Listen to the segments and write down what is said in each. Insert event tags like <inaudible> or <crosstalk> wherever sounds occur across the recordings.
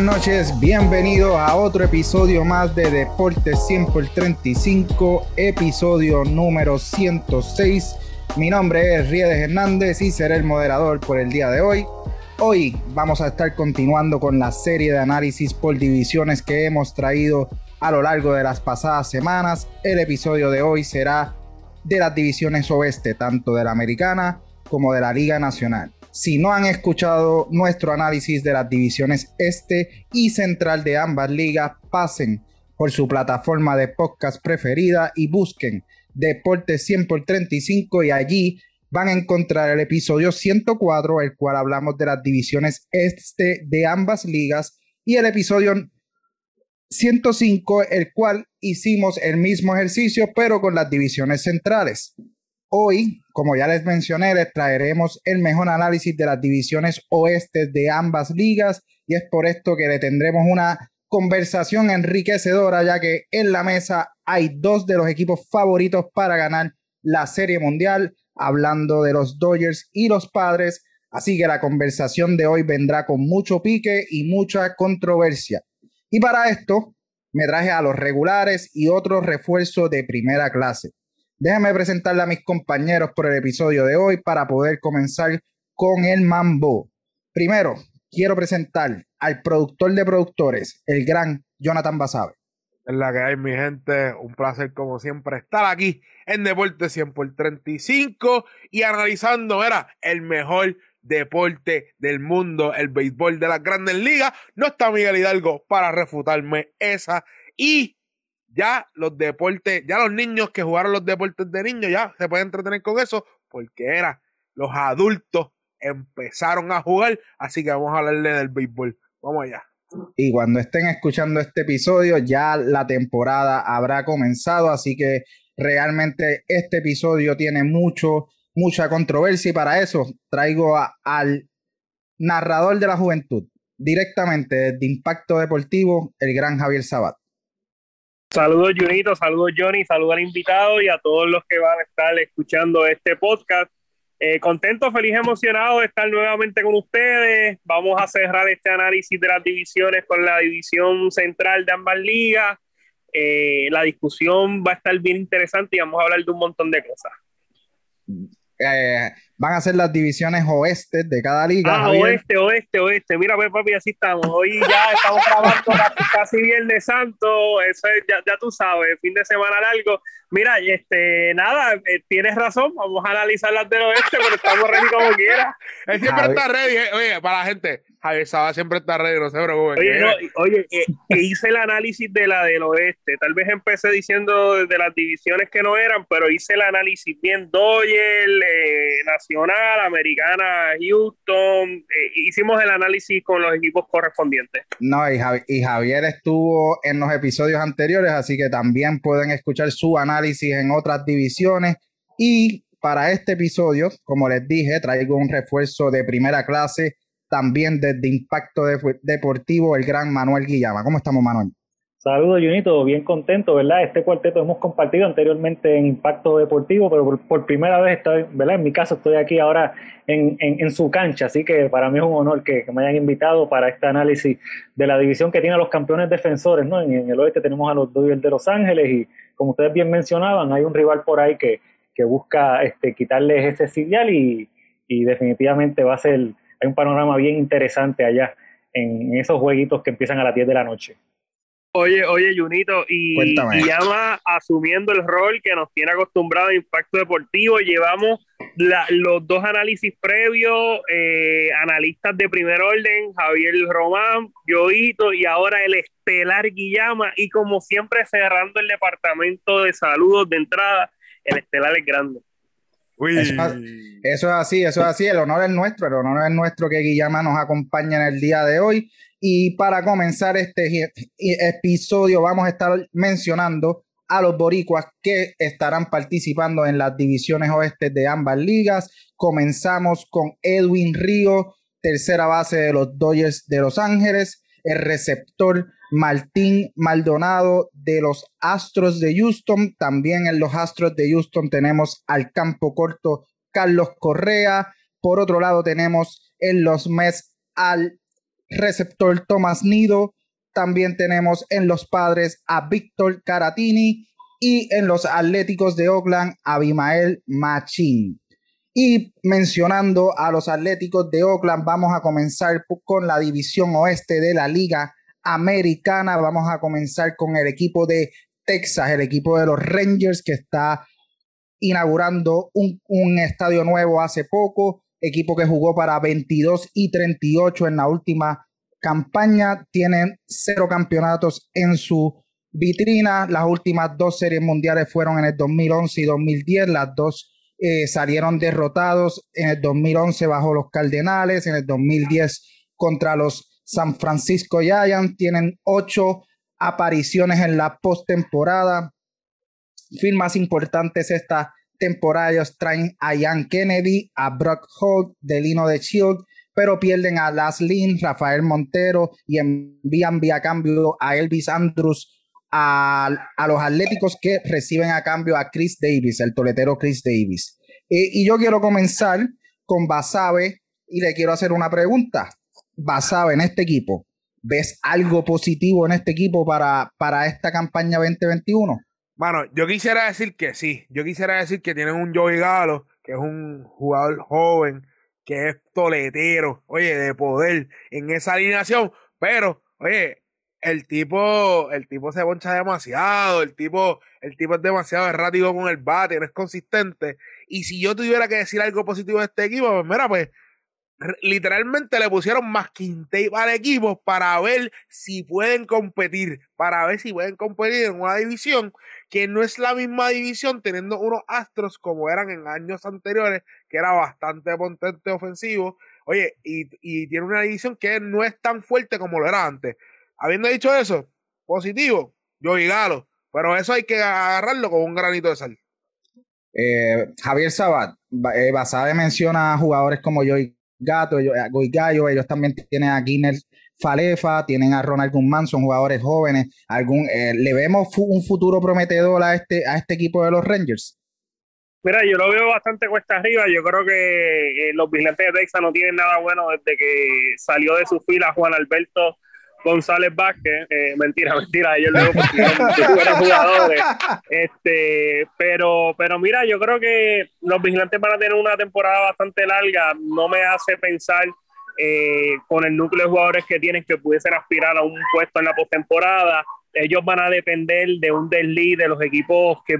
Buenas noches, bienvenidos a otro episodio más de Deportes 100 por 35, episodio número 106. Mi nombre es Riedes Hernández y seré el moderador por el día de hoy. Hoy vamos a estar continuando con la serie de análisis por divisiones que hemos traído a lo largo de las pasadas semanas. El episodio de hoy será de las divisiones oeste, tanto de la americana como de la Liga Nacional. Si no han escuchado nuestro análisis de las divisiones este y central de ambas ligas, pasen por su plataforma de podcast preferida y busquen Deportes 100 por 35 y allí van a encontrar el episodio 104, el cual hablamos de las divisiones este de ambas ligas, y el episodio 105, el cual hicimos el mismo ejercicio, pero con las divisiones centrales. Hoy, como ya les mencioné, les traeremos el mejor análisis de las divisiones oestes de ambas ligas y es por esto que le tendremos una conversación enriquecedora, ya que en la mesa hay dos de los equipos favoritos para ganar la Serie Mundial, hablando de los Dodgers y los Padres. Así que la conversación de hoy vendrá con mucho pique y mucha controversia. Y para esto me traje a los regulares y otros refuerzos de primera clase. Déjame presentarle a mis compañeros por el episodio de hoy para poder comenzar con el mambo. Primero, quiero presentar al productor de productores, el gran Jonathan Basabe. En la que hay, mi gente, un placer como siempre estar aquí en Deporte 100 por 35 y analizando, era el mejor deporte del mundo, el béisbol de las grandes ligas. No está Miguel Hidalgo para refutarme esa y ya los deportes, ya los niños que jugaron los deportes de niños ya se pueden entretener con eso porque era los adultos empezaron a jugar, así que vamos a hablarle del béisbol. Vamos allá. Y cuando estén escuchando este episodio, ya la temporada habrá comenzado, así que realmente este episodio tiene mucho, mucha controversia y para eso traigo al narrador de la juventud, directamente de Impacto Deportivo, el gran Javier Sabat. Saludos Junito, saludos Johnny, saludos al invitado y a todos los que van a estar escuchando este podcast. Eh, contento, feliz, emocionado de estar nuevamente con ustedes. Vamos a cerrar este análisis de las divisiones con la división central de ambas ligas. Eh, la discusión va a estar bien interesante y vamos a hablar de un montón de cosas. Eh, van a ser las divisiones oeste de cada liga. Ah, oeste, oeste, oeste. Mira, pues, papi, así estamos. Hoy ya estamos grabando casi, Viernes Santo. Eso es, ya, ya, tú sabes, fin de semana largo. Mira, este, nada, eh, tienes razón. Vamos a analizar las del oeste, pero estamos ready como quiera. Él siempre está ready. Eh. Oye, para la gente, Javier Saba siempre está ready, no se preocupen. Oye, no, oye eh, hice el análisis de la del oeste. Tal vez empecé diciendo de las divisiones que no eran, pero hice el análisis bien Dodger, eh, Nacional, Americana, Houston. Eh, hicimos el análisis con los equipos correspondientes. No, y, y Javier estuvo en los episodios anteriores, así que también pueden escuchar su análisis en otras divisiones. Y para este episodio, como les dije, traigo un refuerzo de primera clase también desde Impacto Deportivo, el gran Manuel Guillama. ¿Cómo estamos, Manuel? Saludos, Junito, bien contento, ¿verdad? Este cuarteto hemos compartido anteriormente en Impacto Deportivo, pero por, primera vez, estoy, ¿verdad? En mi caso, estoy aquí ahora en, en, su cancha, así que para mí es un honor que, me hayan invitado para este análisis de la división que tiene los campeones defensores, ¿no? En, el oeste tenemos a los Dodgers de Los Ángeles y, como ustedes bien mencionaban, hay un rival por ahí que, que busca este, quitarles ese sitial y, y definitivamente va a ser hay un panorama bien interesante allá en esos jueguitos que empiezan a las 10 de la noche. Oye, oye, Junito, y, llama asumiendo el rol que nos tiene acostumbrado a Impacto Deportivo. Llevamos los dos análisis previos, eh, analistas de primer orden, Javier Román, Yoito, y ahora el estelar Guillama. Y como siempre, cerrando el departamento de saludos de entrada, el estelar es grande. Eso, es así, eso es así. El honor es nuestro, el honor es nuestro que Guillama nos acompañe en el día de hoy. Y para comenzar este episodio, vamos a estar mencionando a los boricuas que estarán participando en las divisiones oeste de ambas ligas. Comenzamos con Edwin Río, tercera base de los Dodgers de Los Ángeles, el receptor Martín Maldonado de los Astros de Houston. También en los Astros de Houston tenemos al campo corto Carlos Correa. Por otro lado tenemos en los Mets al receptor Tomás Nido. También tenemos en los padres a Víctor Caratini y en los Atléticos de Oakland a Abimael Machín. Y mencionando a los Atléticos de Oakland, vamos a comenzar con la división oeste de la Liga Americana. Vamos a comenzar con el equipo de Texas, el equipo de los Rangers que está inaugurando un, estadio nuevo hace poco, equipo que jugó para 22 y 38 en la última campaña, tienen cero campeonatos en su vitrina, las últimas dos series mundiales fueron en el 2011 y 2010, las dos eh, salieron derrotados en el 2011 bajo los Cardenales, en el 2010 contra los San Francisco Giants, tienen ocho apariciones en la postemporada. Fin más importantes esta temporada ellos traen a Ian Kennedy, a Brock Holt, Delino de Shield, pero pierden a Las Lynn, Rafael Montero y envían vía cambio a Elvis Andrews a, los Atléticos que reciben a cambio a Chris Davis, el toletero Chris Davis. Eh, y yo quiero comenzar con Basabe y le quiero hacer una pregunta. Basabe en este equipo, ¿ves algo positivo en este equipo para, para esta campaña 2021? Bueno, yo quisiera decir que sí. Yo quisiera decir que tienen un Joey Galo, que es un jugador joven, que es toletero, oye, de poder en esa alineación. Pero, oye, el tipo, el tipo se boncha demasiado, el tipo, el tipo es demasiado errático con el bate, no es consistente. Y si yo tuviera que decir algo positivo de este equipo, pues mira, pues literalmente le pusieron más tape al equipo para ver si pueden competir, para ver si pueden competir en una división que no es la misma división teniendo unos astros como eran en años anteriores, que era bastante potente ofensivo. Oye, y, y tiene una división que no es tan fuerte como lo era antes. Habiendo dicho eso, positivo, yo Galo, pero eso hay que agarrarlo con un granito de sal. Eh, Javier Sabat, eh, menciona a jugadores como Joey Gato, ellos, eh, Gallo, ellos también tienen a Guinness Falefa, tienen a Ronald Guzmán, son jugadores jóvenes. Algún, eh, ¿Le vemos un futuro prometedor a este, a este equipo de los Rangers? Mira, yo lo veo bastante cuesta arriba. Yo creo que los vigilantes de Texas no tienen nada bueno desde que salió de su fila Juan Alberto González Vázquez, eh, mentira, <laughs> mentira, ellos luego fueron jugadores. Este, pero, pero mira, yo creo que los vigilantes van a tener una temporada bastante larga. No me hace pensar eh, con el núcleo de jugadores que tienen que pudiesen aspirar a un puesto en la postemporada. Ellos van a depender de un desliz de los equipos que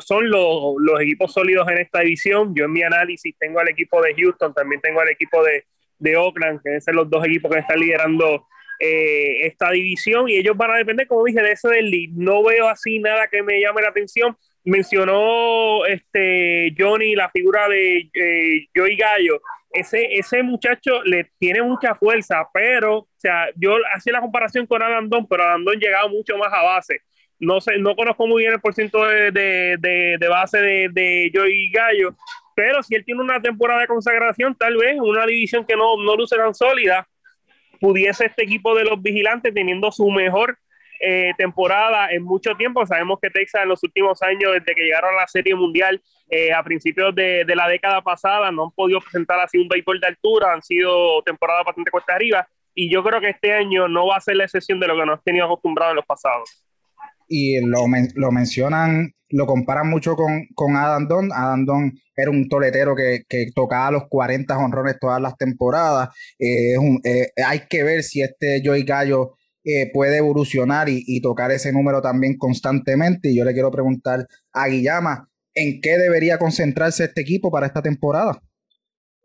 son los, los equipos sólidos en esta división. Yo en mi análisis tengo al equipo de Houston, también tengo al equipo de, de Oakland, que son los dos equipos que están liderando eh, esta división y ellos van a depender, como dije, de eso del lead. No veo así nada que me llame la atención. Mencionó este Johnny la figura de eh, Joey Gallo. Ese, ese muchacho le tiene mucha fuerza, pero, o sea, yo hacía la comparación con Alandón, pero Alandón llegaba mucho más a base. No sé, no conozco muy bien el porcentaje de, de, de, base de, de Joey Gallo, pero si él tiene una temporada de consagración, tal vez una división que no, no luce tan sólida, pudiese este equipo de los vigilantes teniendo su mejor eh, temporada en mucho tiempo. Sabemos que Texas en los últimos años, desde que llegaron a la Serie Mundial eh, a principios de, la década pasada, no han podido presentar así un béisbol de altura, han sido temporadas bastante cuesta arriba. Y yo creo que este año no va a ser la excepción de lo que nos tenido acostumbrados en los pasados. Y lo, lo mencionan lo comparan mucho con, con Adam Don. Adam Don era un toletero que, tocaba los 40 honrones todas las temporadas. Eh, eh, hay que ver si este Joey Gallo eh, puede evolucionar y, y, tocar ese número también constantemente. Y yo le quiero preguntar a Guillama, ¿en qué debería concentrarse este equipo para esta temporada?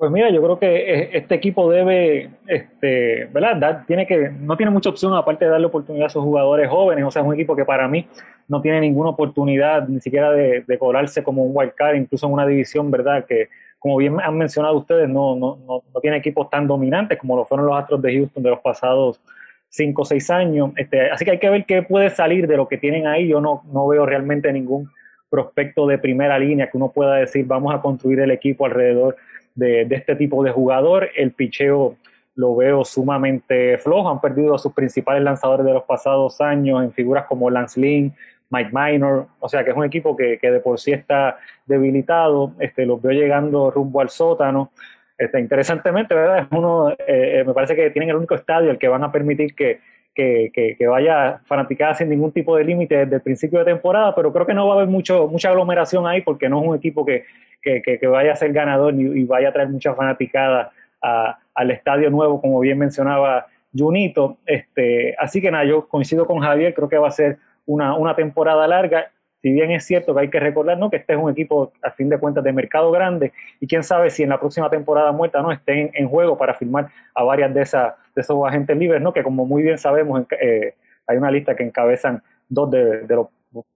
Pues mira, yo creo que eh, este equipo debe, este, ¿verdad? tiene que, no tiene mucha opción aparte de darle oportunidad a sus jugadores jóvenes. O sea, es un equipo que para mí no tiene ninguna oportunidad ni siquiera de, de cobrarse como un wild card, incluso en una división, ¿verdad? Que, como bien han mencionado ustedes, no, no, no, no tiene equipos tan dominantes como lo fueron los Astros de Houston de los pasados cinco o seis años. Este, así que hay que ver qué puede salir de lo que tienen ahí. Yo no, no veo realmente ningún prospecto de primera línea que uno pueda decir, vamos a construir el equipo alrededor de, este tipo de jugador. El picheo lo veo sumamente flojo. Han perdido a sus principales lanzadores de los pasados años en figuras como Lance Lynn, Mike Minor. O sea que es un equipo que, de por sí está debilitado. Este, los veo llegando rumbo al sótano. Este, interesantemente, ¿verdad? Es uno, eh, eh, me parece que tienen el único estadio el que van a permitir que, que, que, vaya fanaticada sin ningún tipo de límite desde el principio de temporada, pero creo que no va a haber mucho, mucha aglomeración ahí porque no es un equipo que, que vaya a ser ganador y, vaya a traer mucha fanaticada al estadio nuevo, como bien mencionaba Junito. Este, así que nada, yo coincido con Javier, creo que va a ser una, una temporada larga. Si bien es cierto que hay que recordar que este es un equipo, a fin de cuentas, de mercado grande, y quién sabe si en la próxima temporada muerta no estén en juego para firmar a varias de, esas, de esos agentes libres, ¿no? que como muy bien sabemos, eh, hay una lista que encabezan dos de, los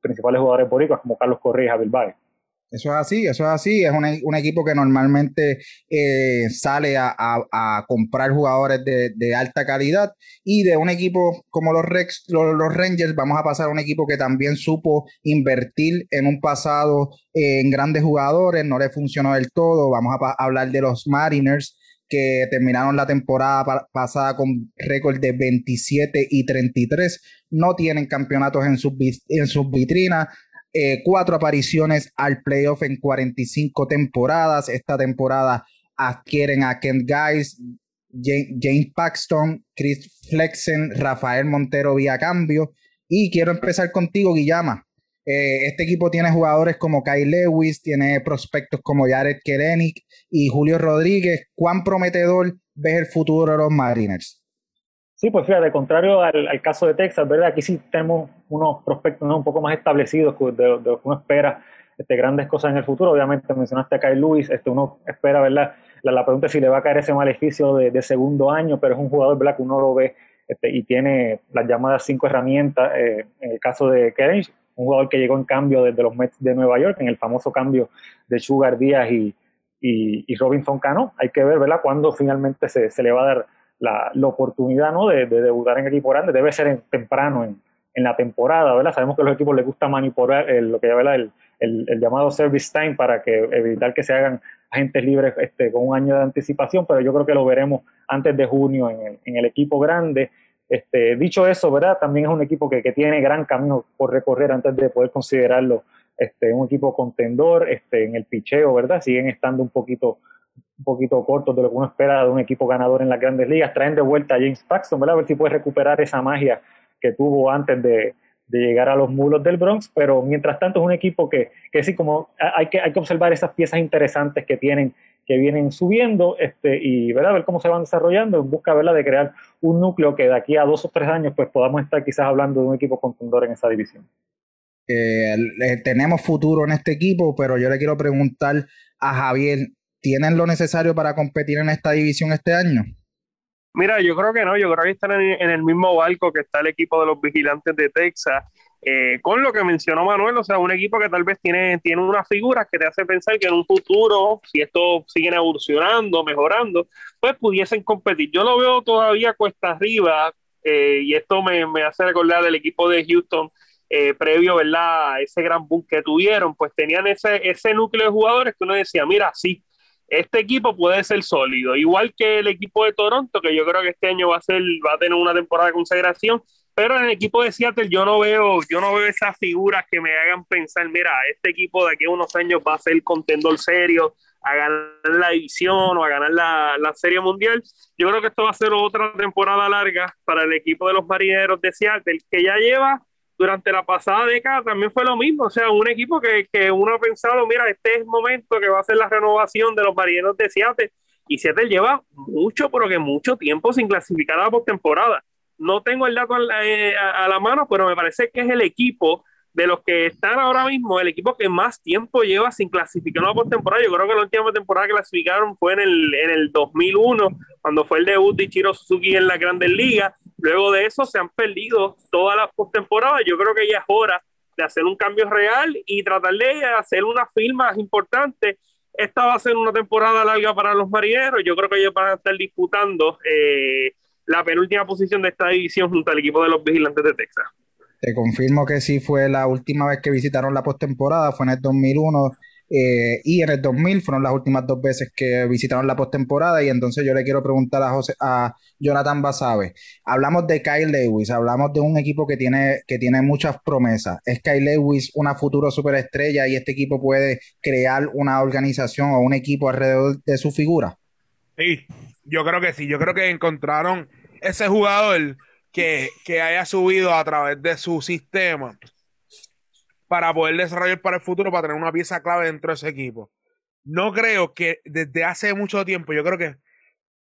principales jugadores boricuas, como Carlos Correa y Javier. Eso es así, eso es así. Es un, equipo que normalmente eh, sale a, comprar jugadores de, alta calidad y de un equipo como los, Rex, los, Rangers vamos a pasar a un equipo que también supo invertir en un pasado en grandes jugadores, no le funcionó del todo. Vamos a, hablar de los Mariners que terminaron la temporada pasada con récord de 27 y 33, no tienen campeonatos en sus, en sus vitrinas, eh, cuatro apariciones al playoff en 45 temporadas. Esta temporada adquieren a Kent Guys, James Paxton, Chris Flexen, Rafael Montero vía cambio. Y quiero empezar contigo, Guillama. Eh, este equipo tiene jugadores como Kyle Lewis, tiene prospectos como Jared Kelenic y Julio Rodríguez. ¿Cuán prometedor ves el futuro de los Mariners? Sí, pues fíjate, contrario al, caso de Texas, ¿verdad? Aquí sí tenemos unos prospectos un poco más establecidos de, de, lo que uno espera este, grandes cosas en el futuro. Obviamente mencionaste a Kyle Lewis, este, uno espera, ¿verdad? La, pregunta es si le va a caer ese maleficio de, segundo año, pero es un jugador, ¿verdad? Que uno lo ve este, y tiene las llamadas cinco herramientas. Eh, en el caso de Karen, un jugador que llegó en cambio desde los Mets de Nueva York, en el famoso cambio de Sugar Díaz y, y, Robinson Cano. Hay que ver, ¿verdad? Cuándo finalmente se, se le va a dar la, oportunidad ¿no? de, debutar en equipo grande debe ser temprano en, la temporada, ¿verdad? Sabemos que a los equipos les gusta manipular lo que ¿verdad? El, el, llamado service time para que evitar que se hagan agentes libres este, con un año de anticipación, pero yo creo que lo veremos antes de junio en el, equipo grande. Este, dicho eso, ¿verdad? También es un equipo que, tiene gran camino por recorrer antes de poder considerarlo este, un equipo contendor este, en el picheo, ¿verdad? Siguen estando un poquito un poquito cortos de lo que uno espera de un equipo ganador en las grandes ligas. Traen de vuelta a James Paxton, ¿verdad? A ver si puede recuperar esa magia que tuvo antes de, llegar a los mulos del Bronx, pero mientras tanto es un equipo que, que sí, como hay que, hay que observar esas piezas interesantes que tienen, que vienen subiendo, este, y ¿verdad? ver cómo se van desarrollando en busca ¿verdad? de crear un núcleo que de aquí a dos o tres años pues podamos estar quizás hablando de un equipo contendor en esa división. Eh, tenemos futuro en este equipo, pero yo le quiero preguntar a Javier, ¿tienen lo necesario para competir en esta división este año? Mira, yo creo que no, yo creo que están en, el mismo barco que está el equipo de los vigilantes de Texas, eh, con lo que mencionó Manuel, o sea, un equipo que tal vez tiene, tiene unas figuras que te hace pensar que en un futuro, si esto sigue evolucionando, mejorando, pues pudiesen competir. Yo lo veo todavía cuesta arriba, eh, y esto me, hace recordar del equipo de Houston eh, previo, ¿verdad? A ese gran boom que tuvieron, pues tenían ese, ese núcleo de jugadores que uno decía, mira, sí, este equipo puede ser sólido, igual que el equipo de Toronto, que yo creo que este año va a ser, va a tener una temporada de consagración, pero en el equipo de Seattle yo no veo, yo no veo esas figuras que me hagan pensar, mira, este equipo de aquí a unos años va a ser contendor serio, a ganar la división o a ganar la, la serie mundial. Yo creo que esto va a ser otra temporada larga para el equipo de los marineros de Seattle, que ya lleva durante la pasada década también fue lo mismo, o sea, un equipo que, que uno ha pensado, mira, este es el momento que va a ser la renovación de los marineros de Seattle, y Seattle lleva mucho, pero que mucho tiempo sin clasificar a la postemporada. No tengo el dato a la, eh, a la mano, pero me parece que es el equipo de los que están ahora mismo, el equipo que más tiempo lleva sin clasificar una postemporada. Yo creo que la última temporada que clasificaron fue en el, en el 2001, cuando fue el debut de Ichiro Suzuki en la Grandes Ligas. Luego de eso se han perdido todas las postemporadas. Yo creo que ya es hora de hacer un cambio real y tratar de hacer unas firmas importantes. Esta va a ser una temporada larga para los marineros. Yo creo que ellos van a estar disputando eh, la penúltima posición de esta división junto al equipo de los vigilantes de Texas. Te confirmo que sí fue la última vez que visitaron la postemporada, fue en el 2001 eh, y en el 2000 fueron las últimas dos veces que visitaron la postemporada y entonces yo le quiero preguntar a José, a Jonathan Basabe. Hablamos de Kyle Lewis, hablamos de un equipo que tiene, que tiene muchas promesas. ¿Es Kyle Lewis una futuro superestrella y este equipo puede crear una organización o un equipo alrededor de su figura? Sí, yo creo que sí. Yo creo que encontraron ese jugador que, que haya subido a través de su sistema para poder desarrollar para el futuro, para tener una pieza clave dentro de ese equipo. No creo que desde hace mucho tiempo, yo creo que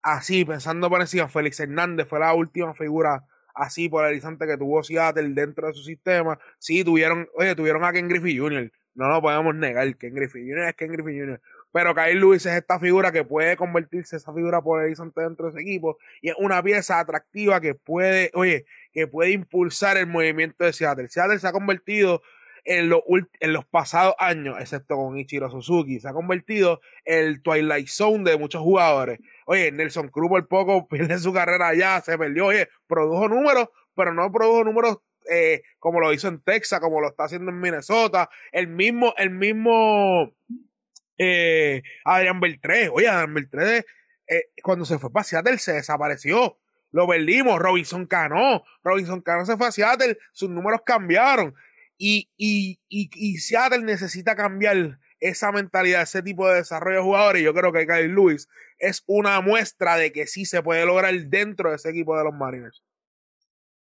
así, pensando por encima, Félix Hernández fue la última figura así polarizante que tuvo Seattle dentro de su sistema. Sí, tuvieron, oye, tuvieron a Ken Griffey Jr., no lo podemos negar, Ken Griffey Jr. es Ken Griffey Jr., pero Kyle Lewis es esta figura que puede convertirse esa figura polarizante dentro de ese equipo y es una pieza atractiva que puede, oye, que puede impulsar el movimiento de Seattle. Seattle se ha convertido en, los pasados años, excepto con Ichiro Suzuki, se ha convertido en el Twilight Zone de muchos jugadores. Oye, Nelson Cruz por poco <laughs> pierde su carrera allá, se perdió, oye, produjo números, pero no produjo números eh, como lo hizo en Texas, como lo está haciendo en Minnesota. El mismo, el mismo eh, Adrián Beltré. Oye, Adrián Beltré, eh, cuando se fue para Seattle se desapareció. Lo perdimos. Robinson Cano. Robinson Cano se fue a Seattle. Sus números cambiaron. Y, y, y, Seattle necesita cambiar esa mentalidad, ese tipo de desarrollo de jugadores. Yo creo que Kyle Lewis es una muestra de que sí se puede lograr dentro de ese equipo de los Mariners.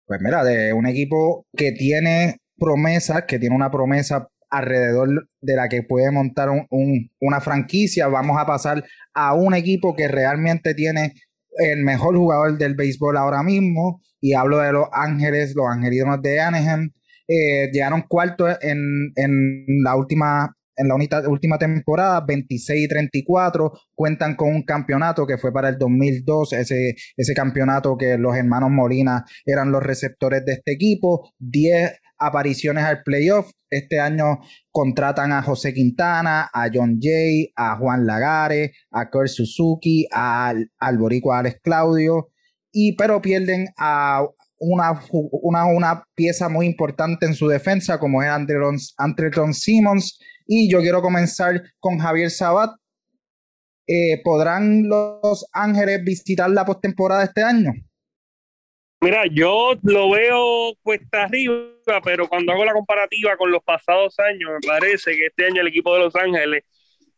Pues mira, de un equipo que tiene promesas, que tiene una promesa alrededor de la que puede montar una franquicia, vamos a pasar a un equipo que realmente tiene el mejor jugador del béisbol ahora mismo, y hablo de Los Ángeles, los Angelinos de Anaheim, eh, llegaron cuarto en, en, la última en la última temporada, 26 y 34, cuentan con un campeonato que fue para el 2002, ese, ese campeonato que los hermanos Molina eran los receptores de este equipo, 10 apariciones al playoff. Este año contratan a José Quintana, a John Jay, a Juan Lagares, a Kurt Suzuki, a, al boricua Alex Claudio, y, pero pierden a una, una, una pieza muy importante en su defensa como es Andreton Simmons, y yo quiero comenzar con Javier Sabat. Eh, ¿Podrán los Ángeles visitar la postemporada este año? Mira, yo lo veo cuesta arriba, pero cuando hago la comparativa con los pasados años, me parece que este año el equipo de Los Ángeles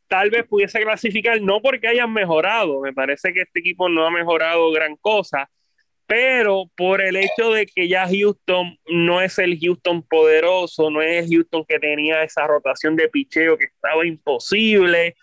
tal vez pudiese clasificar, no porque hayan mejorado, me parece que este equipo no ha mejorado gran cosa, pero por el hecho de que ya Houston no es el Houston poderoso, no es Houston que tenía esa rotación de picheo que estaba imposible.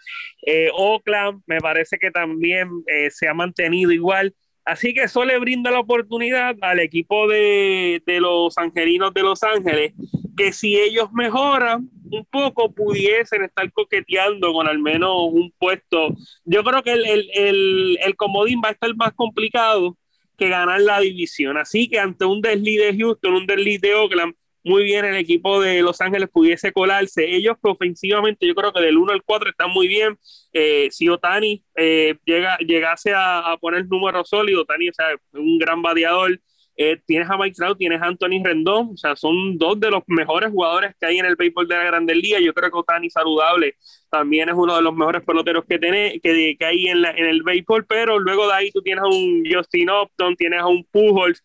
Eh, Oakland me parece que también eh, se ha mantenido igual. Así que eso le brinda la oportunidad al equipo de, de, los angelinos de Los Ángeles que si ellos mejoran un poco pudiesen estar coqueteando con al menos un puesto. Yo creo que el, el, el, el comodín va a estar más complicado que ganar la división. Así que ante un desliz de Houston, un desliz de Oakland, muy bien el equipo de Los Ángeles pudiese colarse. Ellos ofensivamente yo creo que del 1 al 4 están muy bien. Eh, si Otani eh, llega, llegase a, a poner números sólidos, Otani o sea, un gran bateador, eh, tienes a Mike Trout, tienes a Anthony Rendón, o sea, son dos de los mejores jugadores que hay en el béisbol de la Grandes Ligas. Yo creo que Otani saludable también es uno de los mejores peloteros que, tiene, que, que hay en, en el béisbol, pero luego de ahí tú tienes a un Justin Upton, tienes a un Pujols,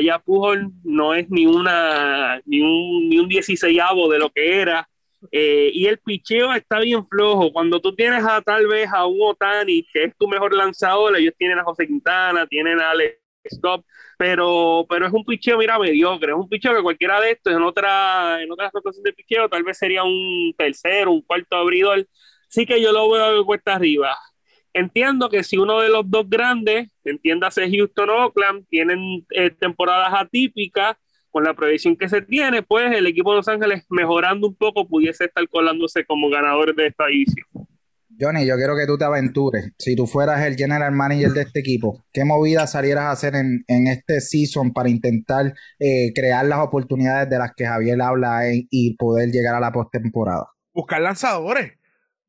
ya Pujols no es ni una ni un, ni un de lo que era. Eh, y el picheo está bien flojo. Cuando tú tienes a tal vez a un Otani, que es tu mejor lanzador, ellos tienen a José Quintana, tienen a Alex Stop, pero, pero es un picheo, mira, mediocre. Es un picheo que cualquiera de estos en otra, en otra situación de picheo tal vez sería un tercero, un cuarto abridor. Sí que yo lo veo de cuesta arriba. Entiendo que si uno de los dos grandes, entiéndase Houston o Oakland, tienen eh, temporadas atípicas, con la proyección que se tiene, pues el equipo de Los Ángeles mejorando un poco pudiese estar colándose como ganadores de esta edición. Johnny, yo quiero que tú te aventures. Si tú fueras el general manager de este equipo, ¿qué movidas salieras a hacer en, este season para intentar eh, crear las oportunidades de las que Javier habla y poder llegar a la postemporada? Buscar lanzadores.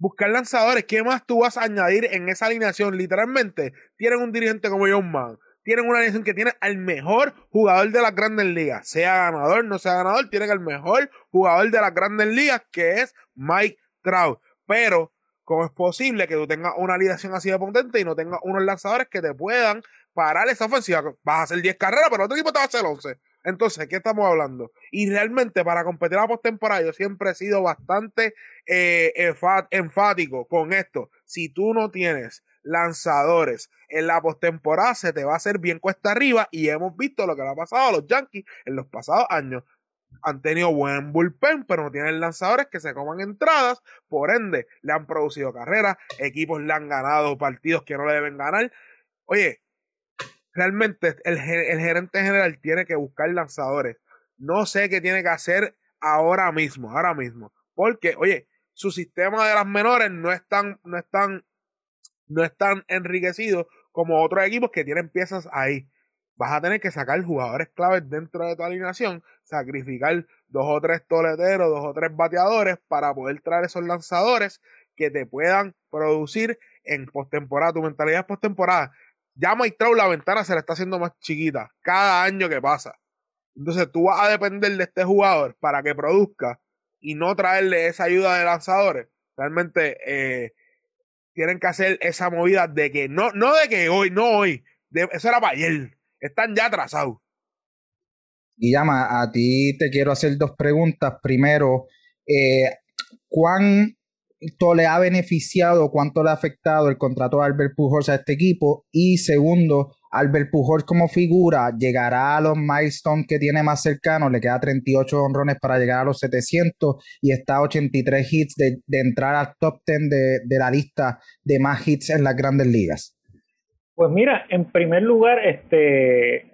Buscar lanzadores. ¿Qué más tú vas a añadir en esa alineación? Literalmente, tienen un dirigente como John Mann. Tienen una alineación que tiene al mejor jugador de las grandes ligas. Sea ganador, no sea ganador, tienen al mejor jugador de las grandes ligas, que es Mike Trout. Pero ¿Cómo es posible que tú tengas una alineación así de potente y no tengas unos lanzadores que te puedan parar esa ofensiva? Vas a hacer 10 carreras, pero otro equipo te va a hacer 11. Entonces, ¿qué estamos hablando? Y realmente para competir la postemporada yo siempre he sido bastante eh, enfático con esto. Si tú no tienes lanzadores en la postemporada, se te va a hacer bien cuesta arriba y hemos visto lo que le ha pasado a los Yankees en los pasados años. Han tenido buen bullpen, pero no tienen lanzadores que se coman entradas. Por ende, le han producido carreras, equipos le han ganado partidos que no le deben ganar. Oye, realmente el, gerente general tiene que buscar lanzadores. No sé qué tiene que hacer ahora mismo, ahora mismo. Porque, oye, su sistema de las menores no es tan, no es tan, no es tan enriquecido como otros equipos que tienen piezas ahí. Vas a tener que sacar jugadores claves dentro de tu alineación, sacrificar dos o tres toleteros, dos o tres bateadores para poder traer esos lanzadores que te puedan producir en postemporada. Tu mentalidad es postemporada ya Mike la ventana se le está haciendo más chiquita cada año que pasa. Entonces tú vas a depender de este jugador para que produzca y no traerle esa ayuda de lanzadores. Realmente eh, tienen que hacer esa movida de que no, no de que hoy, no hoy, eso era para ayer. Están ya atrasados. llama a ti te quiero hacer dos preguntas. Primero, eh, ¿cuán le ha beneficiado, cuánto le ha afectado el contrato de Albert Pujols a este equipo. Y segundo, Albert Pujols como figura llegará a los milestones que tiene más cercanos, le queda 38 honrones para llegar a los 700 y está a 83 hits de, entrar al top 10 de, de la lista de más hits en las grandes ligas. Pues mira, en primer lugar, este,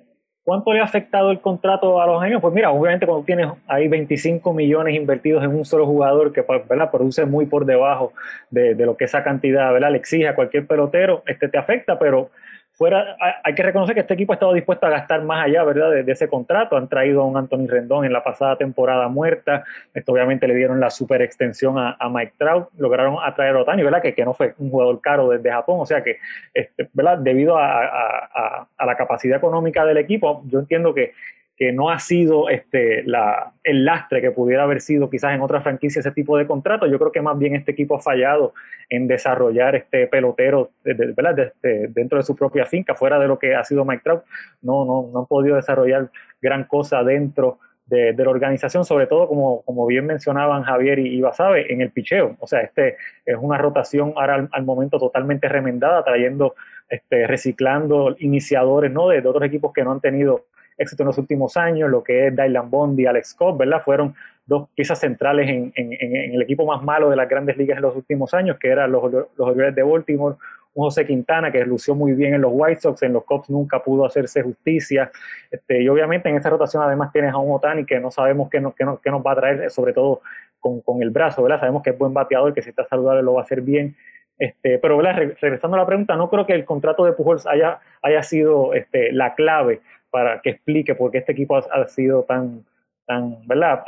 ¿Cuánto le ha afectado el contrato a los años? Pues mira, obviamente cuando tienes ahí 25 millones invertidos en un solo jugador que pues, ¿verdad? produce muy por debajo de, lo que esa cantidad ¿verdad? le exige a cualquier pelotero, este te afecta, pero fuera, hay que reconocer que este equipo ha estado dispuesto a gastar más allá, ¿verdad? De, ese contrato. Han traído a un Anthony Rendón en la pasada temporada muerta. Esto obviamente le dieron la super extensión a, Mike Trout. Lograron atraer a Otani, ¿verdad? Que, no fue un jugador caro desde Japón. O sea que, este, ¿verdad? Debido a la capacidad económica del equipo, yo entiendo que que no ha sido este, el lastre que pudiera haber sido quizás en otra franquicia ese tipo de contrato. Yo creo que más bien este equipo ha fallado en desarrollar este pelotero dentro de su propia finca, fuera de lo que ha sido Mike Trout. No, no, no han podido desarrollar gran cosa dentro de, la organización, sobre todo como, como bien mencionaban Javier y, y Basabe, en el picheo. O sea, este es una rotación ahora al, momento totalmente remendada, trayendo, este, reciclando iniciadores ¿no? de, de otros equipos que no han tenido éxito en los últimos años, lo que es Dylan Bond y Alex Scott, ¿verdad? Fueron dos piezas centrales en, el equipo más malo de las grandes ligas en los últimos años, que eran los, los Orioles de Baltimore, un José Quintana que lució muy bien en los White Sox, en los Cubs nunca pudo hacerse justicia, este, y obviamente en esta rotación además tienes a un Otani que no sabemos qué, nos, nos va a traer, sobre todo con, el brazo, ¿verdad? Sabemos que es buen bateador, que si está saludable lo va a hacer bien, este, pero regresando a la pregunta, no creo que el contrato de Pujols haya, haya sido este, la clave para que explique por qué este equipo ha, sido tan, tan ¿verdad?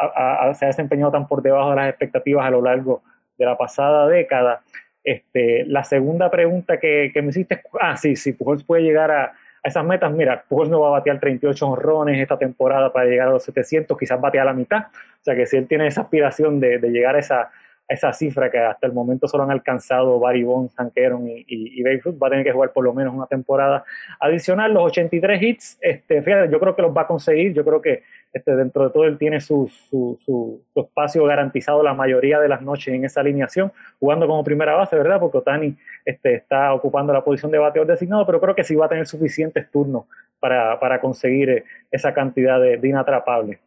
se ha desempeñado tan por debajo de las expectativas a lo largo de la pasada década. Este, la segunda pregunta que, me hiciste, ah, sí, sí, Pujols puede llegar a, esas metas. Mira, Pujols no va a batear 38 honrones esta temporada para llegar a los 700, quizás batea a la mitad. O sea que si él tiene esa aspiración de, de llegar a esa, esa cifra que hasta el momento solo han alcanzado Barry Bonds, Hank y, y, va a tener que jugar por lo menos una temporada adicional. Los 83 hits, este, fíjate, yo creo que los va a conseguir. Yo creo que este, dentro de todo él tiene su, su, espacio garantizado la mayoría de las noches en esa alineación, jugando como primera base, ¿verdad? Porque Otani este, está ocupando la posición de bateador designado, pero creo que sí va a tener suficientes turnos para, conseguir esa cantidad de, de inatrapables.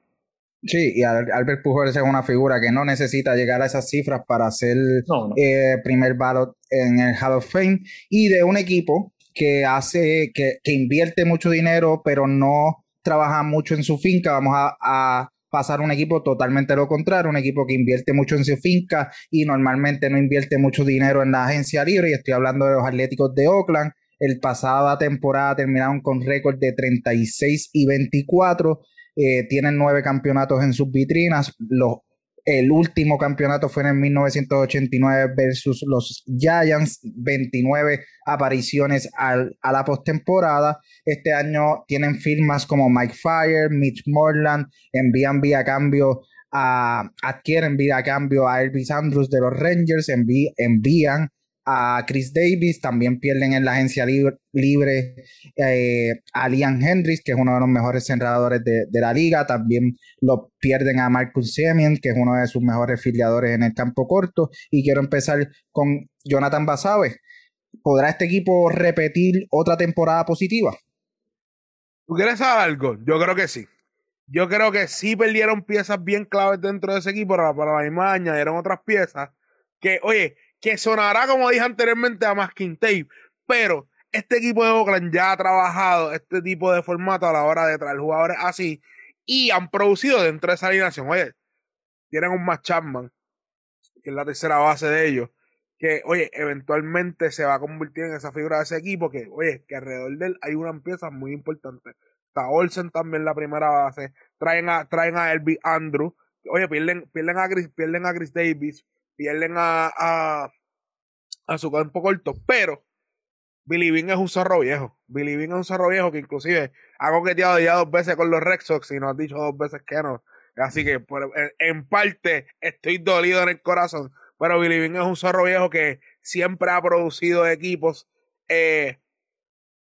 Sí, y Albert Pujols es una figura que no necesita llegar a esas cifras para ser eh, primer ballot en el Hall of Fame y de un equipo que hace, que, invierte mucho dinero, pero no trabaja mucho en su finca. Vamos a, a pasar un equipo totalmente lo contrario, un equipo que invierte mucho en su finca y normalmente no invierte mucho dinero en la agencia libre. Y estoy hablando de los Atléticos de Oakland. El pasada temporada terminaron con récord de 36 y 24 eh, tienen nueve campeonatos en sus vitrinas. El último campeonato fue en el 1989 versus los Giants, 29 apariciones a la postemporada. Este año tienen firmas como Mike Fire, Mitch Morland, envían vía cambio a, adquieren vía cambio a Elvis Andrews de los Rangers, envían a Chris Davis, también pierden en la agencia libre, eh, a Liam Hendricks, que es uno de los mejores cerradores de, la liga, también lo pierden a Marcus Semien, que es uno de sus mejores filiadores en el campo corto, y quiero empezar con Jonathan Basabe. ¿Podrá este equipo repetir otra temporada positiva? ¿Tú quieres saber algo? Yo creo que sí. Yo creo que sí perdieron piezas bien claves dentro de ese equipo, pero para la misma añadieron otras piezas que, oye, que sonará, como dije anteriormente, a Masking Tape, pero este equipo de Oakland ya ha trabajado este tipo de formato a la hora de traer jugadores así y han producido dentro de esa alineación. Oye, tienen un Matt Chapman, que es la tercera base de ellos, que, oye, eventualmente se va a convertir en esa figura de ese equipo, que, oye, que alrededor de él hay una pieza muy importante. Está Olsen también la primera base, traen a, traen a Elby Andrew, oye, pierden, pierden, a Chris, pierden a Chris Davis, pierden a, a, a su campo corto, pero Billy Bean es un zorro viejo. Billy Bean es un zorro viejo que inclusive ha coqueteado ya dos veces con los Red Sox y no ha dicho dos veces que no. Así que en, parte estoy dolido en el corazón. Pero Billy Bean es un zorro viejo que siempre ha producido equipos, eh,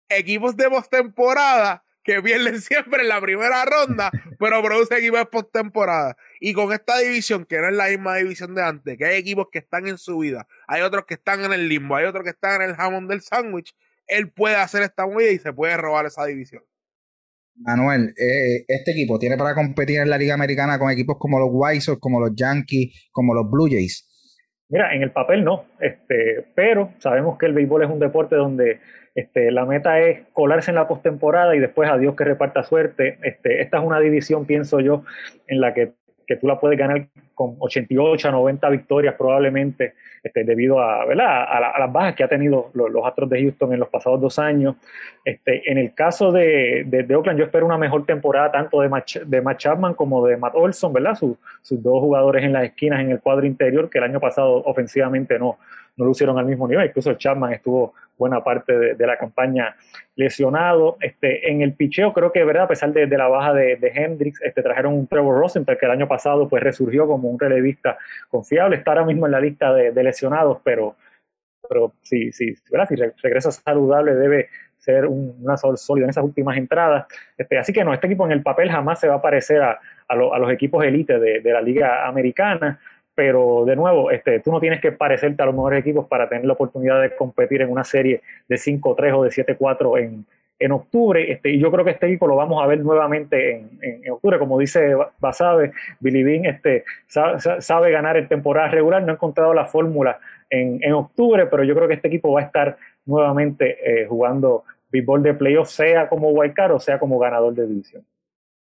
equipos de postemporada que pierden <laughs> siempre en la primera ronda, pero produce equipos postemporada. Y con esta división, que no es la misma división de antes, que hay equipos que están en su vida, hay otros que están en el limbo, hay otros que están en el jamón del sándwich, él puede hacer esta movida y se puede robar esa división. Manuel, eh, este equipo tiene para competir en la Liga Americana con equipos como los White Sox, como los Yankees, como los Blue Jays. Mira, en el papel no, este, pero sabemos que el béisbol es un deporte donde este, la meta es colarse en la postemporada y después a Dios que reparta suerte. Este, esta es una división, pienso yo, en la que, que tú la puedes ganar con 88 a 90 victorias probablemente, este, debido a, A, las bajas que ha tenido los, Astros de Houston en los pasados dos años. Este, en el caso de, de, Oakland, yo espero una mejor temporada tanto de Matt, de Matt Chapman como de Matt Olson, ¿verdad? sus dos jugadores en las esquinas en el cuadro interior, que el año pasado ofensivamente no, no lucieron al mismo nivel. Incluso Chapman estuvo buena parte de, la campaña lesionado. Este, en el picheo creo que, ¿verdad? a pesar de, la baja de, Hendricks, este, trajeron un Trevor Rosenthal que el año pasado pues resurgió como un relevista confiable. Está ahora mismo en la lista de, lesionados, pero, pero si, si, ¿verdad? si regresa saludable debe ser un, una sólido en esas últimas entradas. Este, así que no, este equipo en el papel jamás se va a parecer a, a, los equipos élite de la liga americana pero de nuevo, este, tú no tienes que parecerte a los mejores equipos para tener la oportunidad de competir en una serie de 5-3 o de 7-4 en, en octubre. Este, y yo creo que este equipo lo vamos a ver nuevamente en, en, octubre. Como dice Basabe, Billy Bean este, sabe, ganar en temporada regular. No ha encontrado la fórmula en, en, octubre, pero yo creo que este equipo va a estar nuevamente eh, jugando béisbol de playoff, sea como wildcard o sea como ganador de división.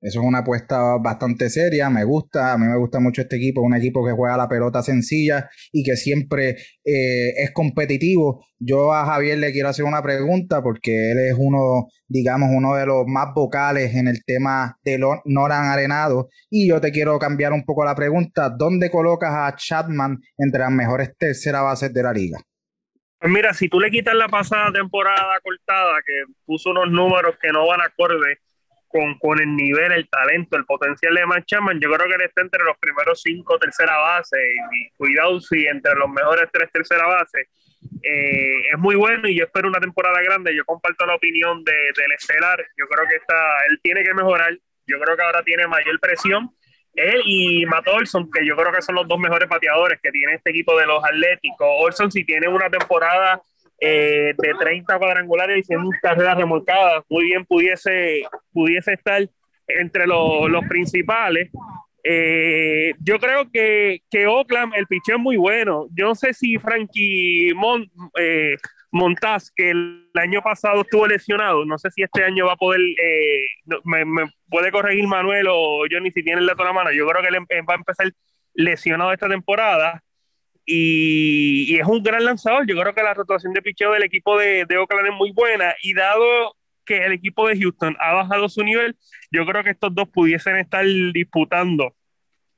Eso es una apuesta bastante seria, me gusta, a mí me gusta mucho este equipo, un equipo que juega la pelota sencilla y que siempre eh, es competitivo. Yo a Javier le quiero hacer una pregunta porque él es uno, digamos, uno de los más vocales en el tema de Noran Arenado y yo te quiero cambiar un poco la pregunta, ¿dónde colocas a Chapman entre las mejores terceras bases de la liga? Pues mira, si tú le quitas la pasada temporada cortada que puso unos números que no van acorde con, con, el nivel, el talento, el potencial de Matt Chapman, yo creo que él está entre los primeros cinco tercera base y, cuidado si entre los mejores tres tercera base. Eh, es muy bueno y yo espero una temporada grande. Yo comparto la opinión de, del Estelar. Yo creo que está, él tiene que mejorar. Yo creo que ahora tiene mayor presión. Él y Matt Olson, que yo creo que son los dos mejores pateadores que tiene este equipo de los Atléticos. Olson, si tiene una temporada eh, de 30 cuadrangulares y 100 carreras remolcadas, muy bien pudiese, pudiese estar entre los principales. Eh, yo creo que, que Oakland, el picheo es muy bueno. Yo no sé si Frankie eh, Montaz, que el año pasado estuvo lesionado, no sé si este año va a poder, me, puede corregir Manuel o Johnny si tiene el dato en la mano. Yo creo que él va a empezar lesionado esta temporada. Y, es un gran lanzador. Yo creo que la rotación de picheo del equipo de, de, Oakland es muy buena. Y dado que el equipo de Houston ha bajado su nivel, yo creo que estos dos pudiesen estar disputando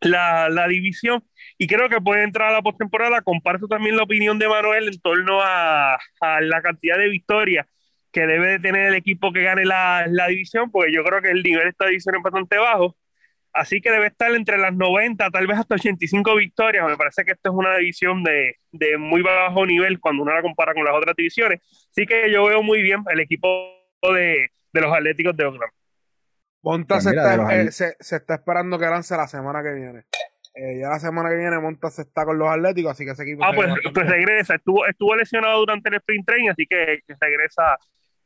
la, división. Y creo que puede entrar a la postemporada. Comparto también la opinión de Manuel en torno a, la cantidad de victorias que debe de tener el equipo que gane la, la división, porque yo creo que el nivel de esta división es bastante bajo Así que debe estar entre las 90, tal vez hasta 85 victorias. Me parece que esta es una división de, de muy bajo nivel cuando uno la compara con las otras divisiones. Así que yo veo muy bien el equipo de, de los Atléticos de Oakland. Monta pues se, está, eh, se, está, esperando que lance la semana que viene. Eh, ya la semana que viene Monta se está con los Atléticos, así que ese equipo. Ah, pues, pues regresa. Estuvo, estuvo lesionado durante el sprint training, así que, regresa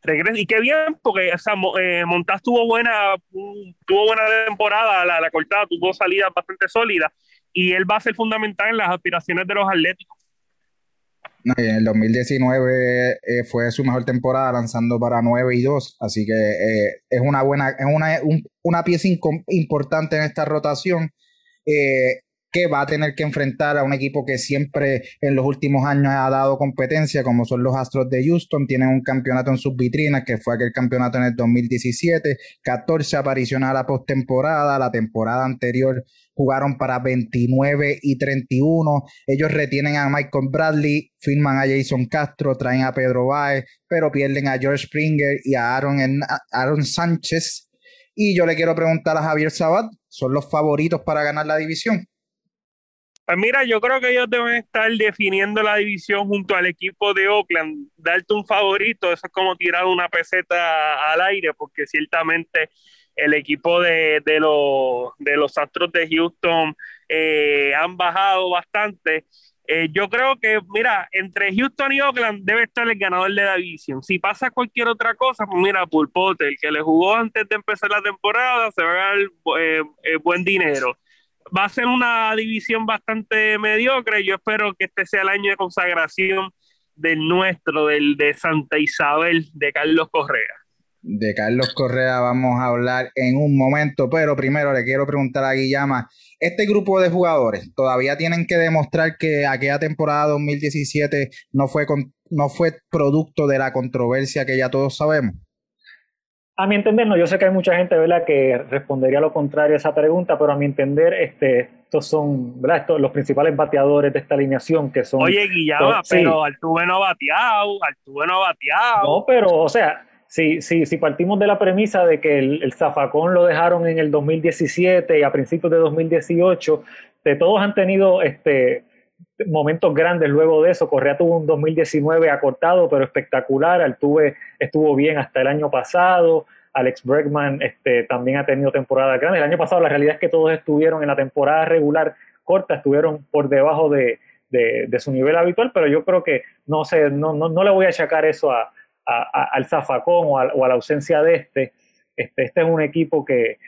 regresa. Y qué bien, porque o sea, eh, Montaz tuvo buena, tuvo buena temporada, la, la cortada tuvo salidas bastante sólidas y él va a ser fundamental en las aspiraciones de los Atléticos. en el 2019 eh, fue su mejor temporada lanzando para 9 y 2, así que eh, es una buena, es una, una pieza importante en esta rotación. Eh, que va a tener que enfrentar a un equipo que siempre en los últimos años ha dado competencia, como son los Astros de Houston. Tienen un campeonato en sus vitrinas, que fue aquel campeonato en el 2017, 14 apariciones a la postemporada. La temporada anterior jugaron para 29 y 31. Ellos retienen a Michael Bradley, firman a Jason Castro, traen a Pedro Baez, pero pierden a George Springer y a Aaron, Aaron Sánchez. Y yo le quiero preguntar a Javier Sabat, ¿son los favoritos para ganar la división? Pues mira, yo creo que ellos deben estar definiendo la división junto al equipo de Oakland. Darte un favorito, eso es como tirar una peseta al aire, porque ciertamente el equipo de, los, de los Astros de Houston eh, han bajado bastante. Eh, yo creo que, mira, entre Houston y Oakland debe estar el ganador de la división. Si pasa cualquier otra cosa, pues mira, Pulpote, el que le jugó antes de empezar la temporada, se va a ganar eh, buen dinero va a ser una división bastante mediocre. Yo espero que este sea el año de consagración del nuestro, del de Santa Isabel, de Carlos Correa. De Carlos Correa vamos a hablar en un momento, pero primero le quiero preguntar a Guillama, este grupo de jugadores todavía tienen que demostrar que aquella temporada 2017 no fue, no fue producto de la controversia que ya todos sabemos. A mi entender, no, yo sé que hay mucha gente ¿verdad? que respondería lo contrario a esa pregunta, pero a mi entender, este, estos son ¿verdad? Estos, los principales bateadores de esta alineación que son. Oye, Guillama, pero Altuve no ha bateado, Altuve no ha bateado. No, pero, o sea, si, si, si partimos de la premisa de que el, el zafacón lo dejaron en el 2017 y a principios de 2018, de todos han tenido este momentos grandes luego de eso. Correa tuvo un 2019 acortado, pero espectacular. Altuve estuvo bien hasta el año pasado. Alex Bregman este, también ha tenido temporada grande. El año pasado la realidad es que todos estuvieron en la temporada regular corta, estuvieron por debajo de, su nivel habitual, pero yo creo que no, sé, no, no, le voy a achacar eso a, al zafacón o a, la ausencia de este. Este, este es un equipo que,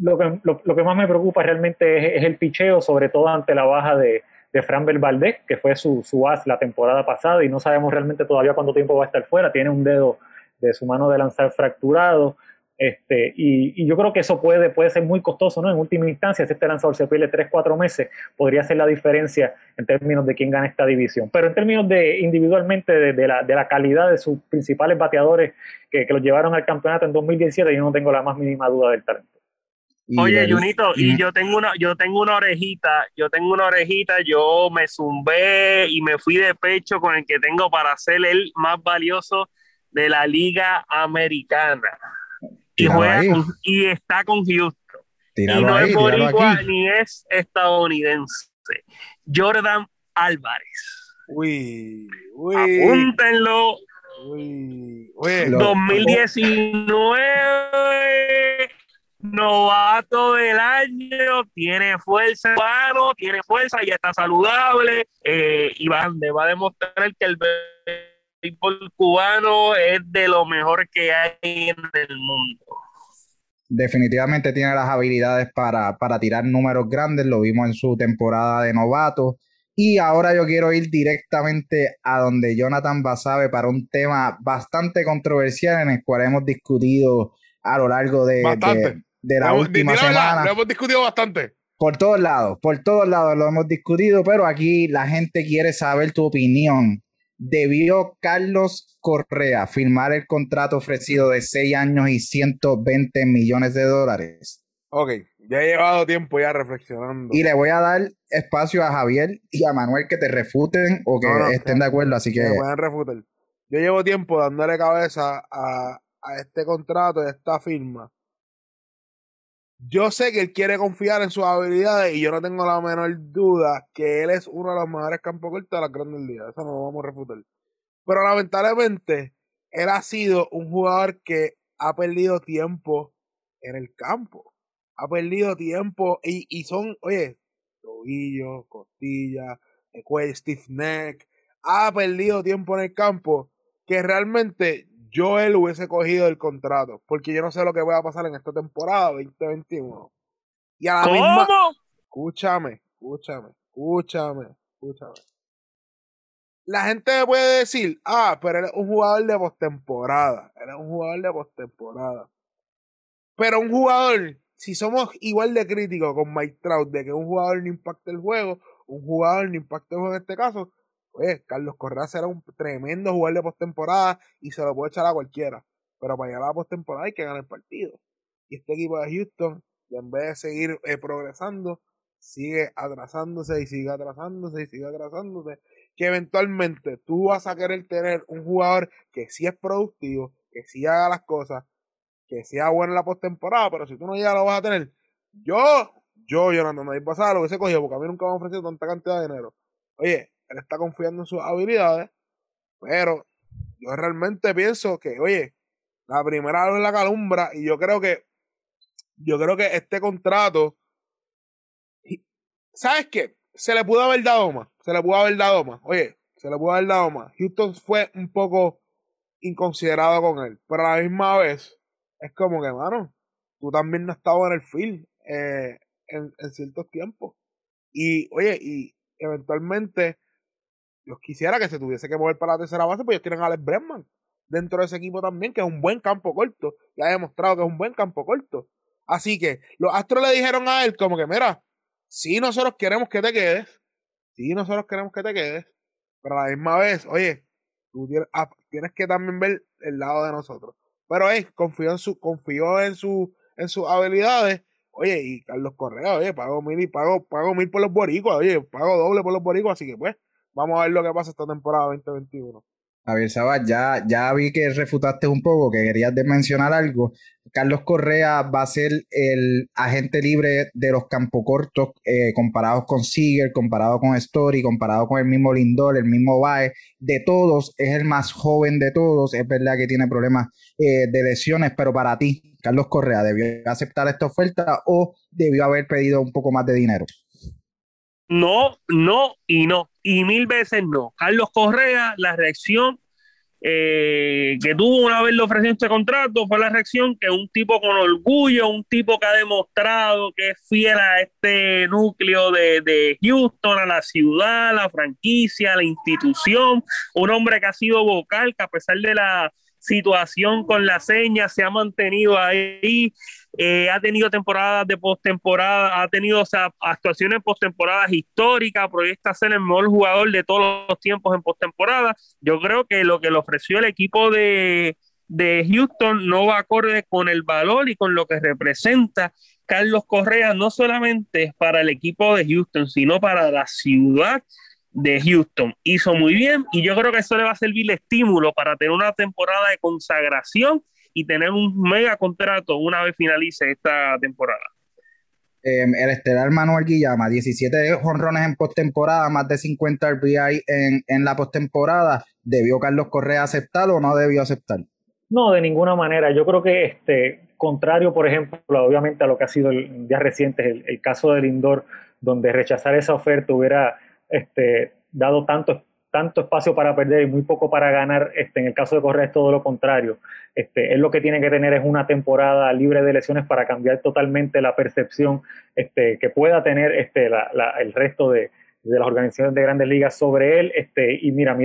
lo que, lo, que más me preocupa realmente es, el picheo, sobre todo ante la baja de, de Fran Valdez, que fue su, su as la temporada pasada y no sabemos realmente todavía cuánto tiempo va a estar fuera. Tiene un dedo de su mano de lanzar fracturado. Este, y, yo creo que eso puede, puede ser muy costoso, ¿no? En última instancia, si este lanzador se pierde 3, 4 meses, podría ser la diferencia en términos de quién gana esta división. Pero en términos de individualmente de, la, de la, calidad de sus principales bateadores que, que los llevaron al campeonato en 2017, yo no tengo la más mínima duda del talento. Oye, Junito, y yo tengo una, yo tengo una orejita, yo tengo una orejita, yo me zumbé y me fui de pecho con el que tengo para ser el más valioso de la Liga Americana. Y juega y está con Houston. y no es boricua ni es estadounidense. Jordan Álvarez. Uy, uy. Apúntenlo. Uy, uy. 2019 novato del año, tiene fuerza, tiene fuerza y está saludable. Eh, y va, va a demostrar que el béisbol cubano es de lo mejor que hay en el mundo. Definitivamente tiene las habilidades para, para tirar números grandes, lo vimos en su temporada de novato. Y ahora yo quiero ir directamente a donde Jonathan Basabe para un tema bastante controversial en el cual hemos discutido a lo largo de, de la última semana. lo hemos discutido bastante. Por todos lados, por todos lados lo hemos discutido, pero aquí la gente quiere saber tu opinión. ¿Debió Carlos Correa firmar el contrato ofrecido de 6 años y 120 millones de dólares? Ok, ya he llevado tiempo ya reflexionando. Y le voy a dar espacio a Javier y a Manuel que te refuten o que estén de acuerdo, así que... Me pueden refutar. Yo llevo tiempo dándole cabeza a, a este contrato, a esta firma yo sé que él quiere confiar en sus habilidades y yo no tengo la menor duda que él es uno de los mejores campos cortos de la grandes ligas. Eso no lo vamos a refutar. Pero lamentablemente, él ha sido un jugador que ha perdido tiempo en el campo. Ha perdido tiempo y, y son, oye, tobillo, costilla, cuello, stiff neck. Ha perdido tiempo en el campo que realmente yo él hubiese cogido el contrato, porque yo no sé lo que va a pasar en esta temporada 2021. Y a la misma. Escúchame, escúchame, escúchame, escúchame. La gente puede decir, ah, pero él es un jugador de postemporada. Él es un jugador de postemporada. Pero un jugador, si somos igual de críticos con Mike Trout, de que un jugador no impacta el juego, un jugador no impacta el juego en este caso, pues Carlos Correa será un tremendo jugador de postemporada y se lo puede echar a cualquiera. Pero para llegar a la postemporada hay que ganar el partido. Y este equipo de Houston, en vez de seguir eh, progresando, sigue atrasándose y sigue atrasándose y sigue atrasándose. Que eventualmente tú vas a querer tener un jugador que sí es productivo, que sí haga las cosas, que sea bueno en la postemporada, pero si tú no ya lo vas a tener, yo, yo, Jonathan David Pasada lo hubiese cogido porque a mí nunca me han ofrecido tanta cantidad de dinero. Oye, él está confiando en sus habilidades, pero yo realmente pienso que, oye, la primera vez la calumbra y yo creo que, yo creo que este contrato, ¿sabes qué? Se le pudo haber dado más, se le pudo haber dado más, oye, se le pudo haber dado más. Houston fue un poco inconsiderado con él, pero a la misma vez es como que, mano, tú también no has estado en el field eh, en, en ciertos tiempos. Y, oye, y eventualmente yo quisiera que se tuviese que mover para la tercera base, pues ellos tienen a Alex Bregman dentro de ese equipo también, que es un buen campo corto, y ha demostrado que es un buen campo corto. Así que los Astros le dijeron a él como que, mira, si nosotros queremos que te quedes, si nosotros queremos que te quedes, pero a la misma vez, oye, tú tienes, ah, que también ver el lado de nosotros. Pero él confió en su, confió en su, en sus habilidades. Oye, y Carlos Correa, oye, pago mil y pago, pago mil por los boricuas, oye, pago doble por los boricuas, así que pues, Vamos a ver lo que pasa esta temporada 2021. Javier Sabas, ya, ya vi que refutaste un poco, que querías mencionar algo. Carlos Correa va a ser el agente libre de los campos cortos eh, comparados con Seager, comparado con Story, comparado con el mismo Lindor, el mismo Bae. De todos, es el más joven de todos. Es verdad que tiene problemas eh, de lesiones, pero para ti, Carlos Correa, ¿debió aceptar esta oferta o debió haber pedido un poco más de dinero? No, no y no. Y mil veces no. Carlos Correa, la reacción eh, que tuvo una vez le ofreció este contrato fue la reacción que un tipo con orgullo, un tipo que ha demostrado que es fiel a este núcleo de, de Houston, a la ciudad, a la franquicia, a la institución, un hombre que ha sido vocal, que a pesar de la situación con la seña se ha mantenido ahí eh, ha tenido temporadas de postemporada, ha tenido o sea, actuaciones postemporadas históricas, proyecta ser el mejor jugador de todos los tiempos en postemporada. Yo creo que lo que le ofreció el equipo de, de Houston no va acorde con el valor y con lo que representa Carlos Correa, no solamente para el equipo de Houston, sino para la ciudad de Houston. Hizo muy bien y yo creo que eso le va a servir de estímulo para tener una temporada de consagración y tener un mega contrato una vez finalice esta temporada. Em, el estelar Manuel Guillama, 17 jonrones en postemporada, más de 50 RBI en, en la postemporada. ¿Debió Carlos Correa aceptarlo o no debió aceptar? No, de ninguna manera. Yo creo que este, contrario, por ejemplo, obviamente a lo que ha sido el día reciente, el, el caso del Lindor, donde rechazar esa oferta hubiera este, dado tanto tanto espacio para perder y muy poco para ganar, este, en el caso de Correa es todo lo contrario. Este, él lo que tiene que tener es una temporada libre de lesiones para cambiar totalmente la percepción este, que pueda tener este, el resto de, de las organizaciones de grandes ligas sobre él. Este, y mira,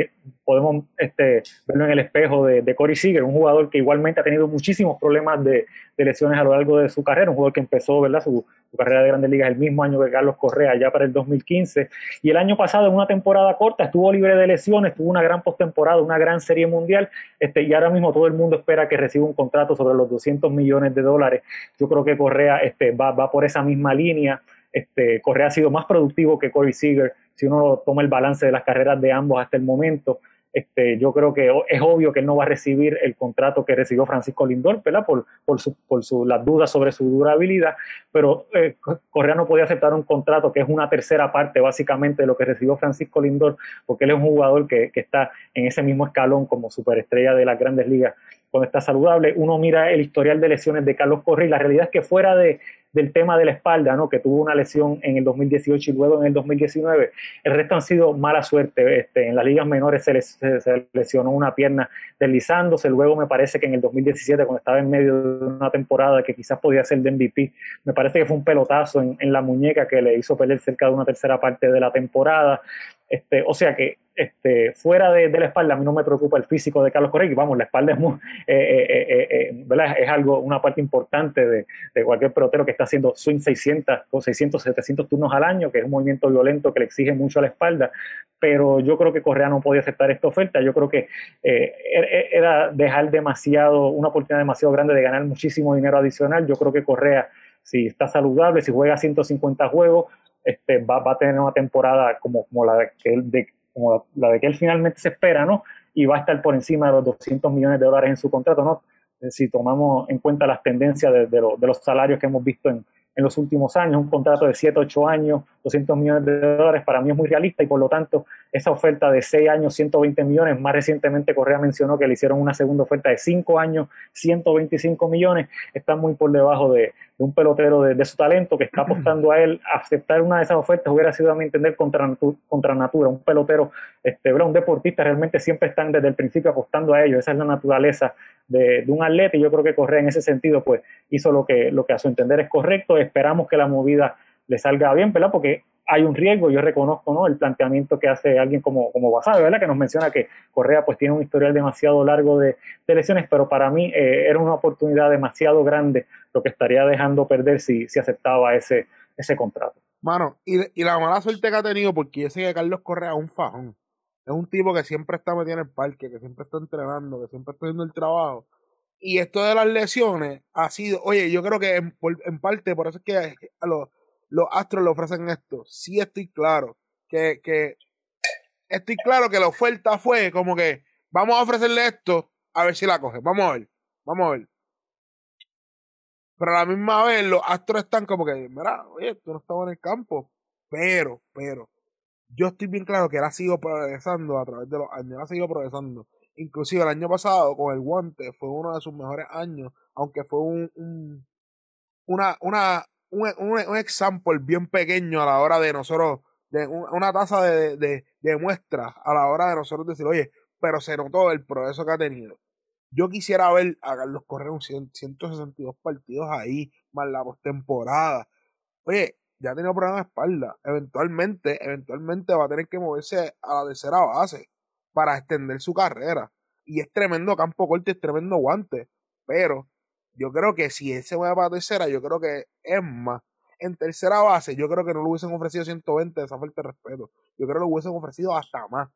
podemos este, verlo en el espejo de, de Corey Seager, un jugador que igualmente ha tenido muchísimos problemas de, de lesiones a lo largo de su carrera, un jugador que empezó ¿verdad? Su, su, carrera de grandes ligas el mismo año que Carlos Correa, ya para el 2015. Y el año pasado, en una temporada corta, estuvo libre de lesiones, tuvo una gran postemporada, una gran serie mundial. Este, y ahora mismo todo el mundo espera que reciba un contrato sobre los 200 millones de dólares. Yo creo que Correa este, va, va por esa misma línea. Este, Correa ha sido más productivo que Corey Seager si uno toma el balance de las carreras de ambos hasta el momento. Este, yo creo que es obvio que él no va a recibir el contrato que recibió Francisco Lindor, ¿verdad? Por, por, su, por su, las dudas sobre su durabilidad, pero eh, Correa no podía aceptar un contrato que es una tercera parte básicamente de lo que recibió Francisco Lindor, porque él es un jugador que, que está en ese mismo escalón como superestrella de las grandes ligas cuando está saludable. Uno mira el historial de lesiones de Carlos Correa y la realidad es que fuera de, del tema de la espalda, ¿no? que tuvo una lesión en el 2018 y luego en el 2019. El resto han sido mala suerte. Este, en las ligas menores se, lesionó una pierna deslizándose, luego me parece que en el 2017, cuando estaba en medio de una temporada que quizás podía ser de MVP, me parece que fue un pelotazo en, en la muñeca que le hizo perder cerca de una tercera parte de la temporada. Este, o sea que este, fuera de, la espalda, a mí no me preocupa el físico de Carlos Correa, vamos, la espalda es, muy, eh, eh, eh, algo, una parte importante de, cualquier pelotero que está haciendo swing 600 o 600, 700 turnos al año, que es un movimiento violento que le exige mucho a la espalda, pero yo creo que Correa no podía aceptar esta oferta, yo creo que er, er, era dejar demasiado, una oportunidad demasiado grande de ganar muchísimo dinero adicional, yo creo que Correa si está saludable, si juega 150 juegos, este, va, va, a tener una temporada como, como la de que él, de, como la de que él finalmente se espera, ¿no? Y va a estar por encima de los 200 millones de dólares en su contrato, ¿no? Si tomamos en cuenta las tendencias de, de, de los salarios que hemos visto en, en los últimos años, un contrato de 7, 8 años, 200 millones de dólares, para mí es muy realista y por lo tanto esa oferta de 6 años, 120 millones, más recientemente Correa mencionó que le hicieron una segunda oferta de 5 años, 125 millones, está muy por debajo de, un pelotero de, su talento que está <clears throat> apostando a él. Aceptar una de esas ofertas hubiera sido a mi entender contra, contra natura, un pelotero, este, un deportista realmente siempre están desde el principio apostando a ello, esa es la naturaleza de, un atleta y yo creo que Correa en ese sentido pues hizo lo que, lo que a su entender es correcto, esperamos que la movida le salga bien, ¿verdad? Porque hay un riesgo, yo reconozco ¿no? el planteamiento que hace alguien como, como Basabe, ¿verdad? que nos menciona que Correa pues tiene un historial demasiado largo de, lesiones, pero para mí eh, era una oportunidad demasiado grande lo que estaría dejando perder si, si aceptaba ese, ese contrato. Mano, y, y la mala suerte que ha tenido, porque yo sé que Carlos Correa es un fajón, es un tipo que siempre está metido en el parque, que siempre está entrenando, que siempre está haciendo el trabajo. Y esto de las lesiones ha sido, oye, yo creo que en, en parte por eso es que a los, los Astros le ofrecen esto. Sí estoy claro que, que estoy claro que la oferta fue como que vamos a ofrecerle esto a ver si la coge. Vamos a ver, vamos a ver. Pero a la misma vez los Astros están como que, mira, oye, tú no estabas en el campo. Pero, pero, yo estoy bien claro que él ha sido progresando a través de los años, ha seguido progresando. Inclusive el año pasado con el guante fue uno de sus mejores años, aunque fue un, un una, una, un, un, un example bien pequeño a la hora de nosotros, de una tasa de, de, muestra a la hora de nosotros decir, oye, pero se notó el progreso que ha tenido. Yo quisiera ver a Carlos Correa un 162 partidos ahí, más la postemporada. Oye, ya ha tenido problemas de espalda. Eventualmente, eventualmente va a tener que moverse a la tercera base para extender su carrera. Y es tremendo campo corto, es tremendo guante. Pero yo creo que si él se mueve para tercera, yo creo que es más. En tercera base, yo creo que no le hubiesen ofrecido 120 de esa falta de respeto. Yo creo que le hubiesen ofrecido hasta más.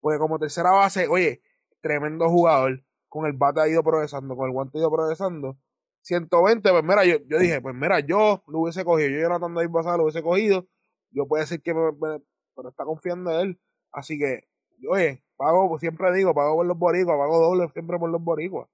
Porque como tercera base, oye, tremendo jugador. Con el bate ha ido progresando, con el guante ha ido progresando. 120, pues mira, yo, yo dije, pues mira, yo lo hubiese cogido. Yo, Jonathan David Basada, lo hubiese cogido. Yo puedo decir que me, pero está confiando en él. Así que, oye, pago, siempre digo, pago por los boricuas, pago doble siempre por los boricuas.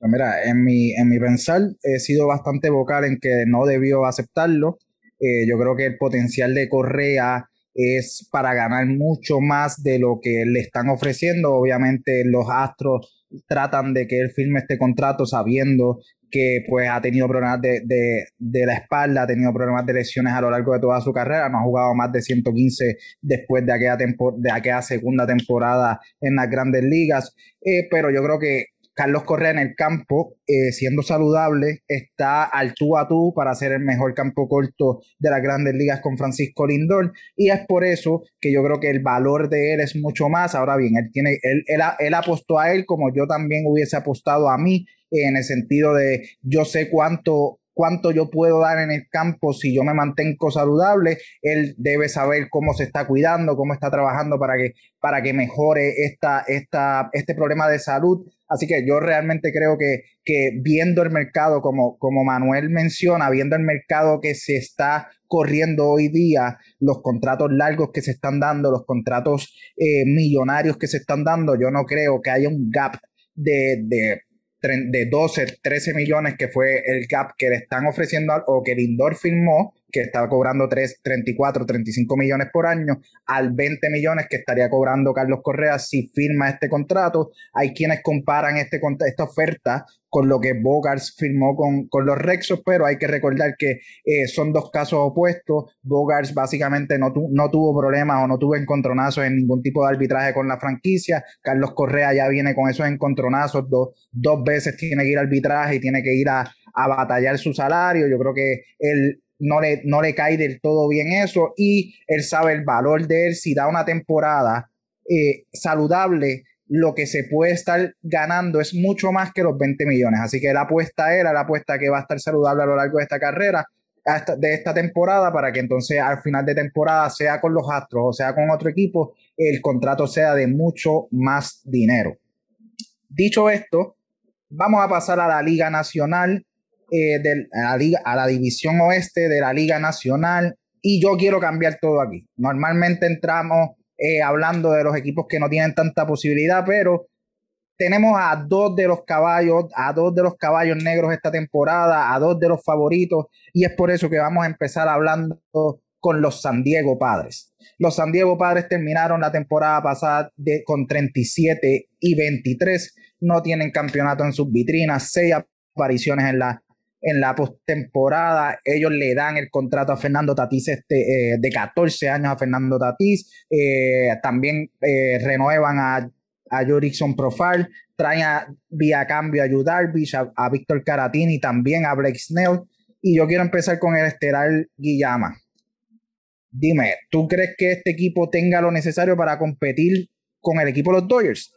Pues mira, en mi, en mi pensar he sido bastante vocal en que no debió aceptarlo. Eh, yo creo que el potencial de Correa es para ganar mucho más de lo que le están ofreciendo. Obviamente los Astros tratan de que él firme este contrato sabiendo que pues ha tenido problemas de, de, de, la espalda, ha tenido problemas de lesiones a lo largo de toda su carrera, no ha jugado más de 115 después de aquella, de aquella segunda temporada en las grandes ligas, eh, pero yo creo que Carlos Correa en el campo, eh, siendo saludable, está al tú a tú para ser el mejor campo corto de las grandes ligas con Francisco Lindor. Y es por eso que yo creo que el valor de él es mucho más. Ahora bien, él, tiene, él, él, apostó a él como yo también hubiese apostado a mí, en el sentido de yo sé cuánto cuánto yo puedo dar en el campo si yo me mantengo saludable. Él debe saber cómo se está cuidando, cómo está trabajando para que, para que mejore esta, esta, este problema de salud. Así que yo realmente creo que, que viendo el mercado, como, como Manuel menciona, viendo el mercado que se está corriendo hoy día, los contratos largos que se están dando, los contratos eh, millonarios que se están dando, yo no creo que haya un gap de, de de 12, 13 millones que fue el cap que le están ofreciendo o que Lindor firmó, que estaba cobrando 3, 34, 35 millones por año, al 20 millones que estaría cobrando Carlos Correa si firma este contrato. Hay quienes comparan este, esta oferta con lo que Bogarts firmó con, con los Rexos, pero hay que recordar que eh, son dos casos opuestos. Bogarts básicamente no, no tuvo problemas o no tuvo encontronazos en ningún tipo de arbitraje con la franquicia. Carlos Correa ya viene con esos encontronazos, dos veces tiene que ir a arbitraje y tiene que ir a, a batallar su salario. Yo creo que él no le, no le cae del todo bien eso y él sabe el valor de él si da una temporada eh, saludable lo que se puede estar ganando es mucho más que los 20 millones. Así que la apuesta era la apuesta que va a estar saludable a lo largo de esta carrera, de esta temporada, para que entonces al final de temporada, sea con los Astros o sea con otro equipo, el contrato sea de mucho más dinero. Dicho esto, vamos a pasar a la Liga Nacional eh, de la liga, a la división oeste de la Liga Nacional y yo quiero cambiar todo aquí. Normalmente entramos eh, hablando de los equipos que no tienen tanta posibilidad, pero tenemos a dos de los caballos, a dos de los caballos negros esta temporada, a dos de los favoritos, y es por eso que vamos a empezar hablando con los San Diego Padres. Los San Diego Padres terminaron la temporada pasada de, con 37 y 23, no tienen campeonato en sus vitrinas, seis apariciones en la en la postemporada. Ellos le dan el contrato a Fernando Tatís este, eh, de 14 años a Fernando Tatís. Eh, también eh, renuevan a, a Jurickson Profile. Traen a, vía cambio a Darvish, a, Víctor Caratini también a Blake Snell. Y yo quiero empezar con el estelar Guillama. Dime, ¿tú crees que este equipo tenga lo necesario para competir con el equipo de los Dodgers?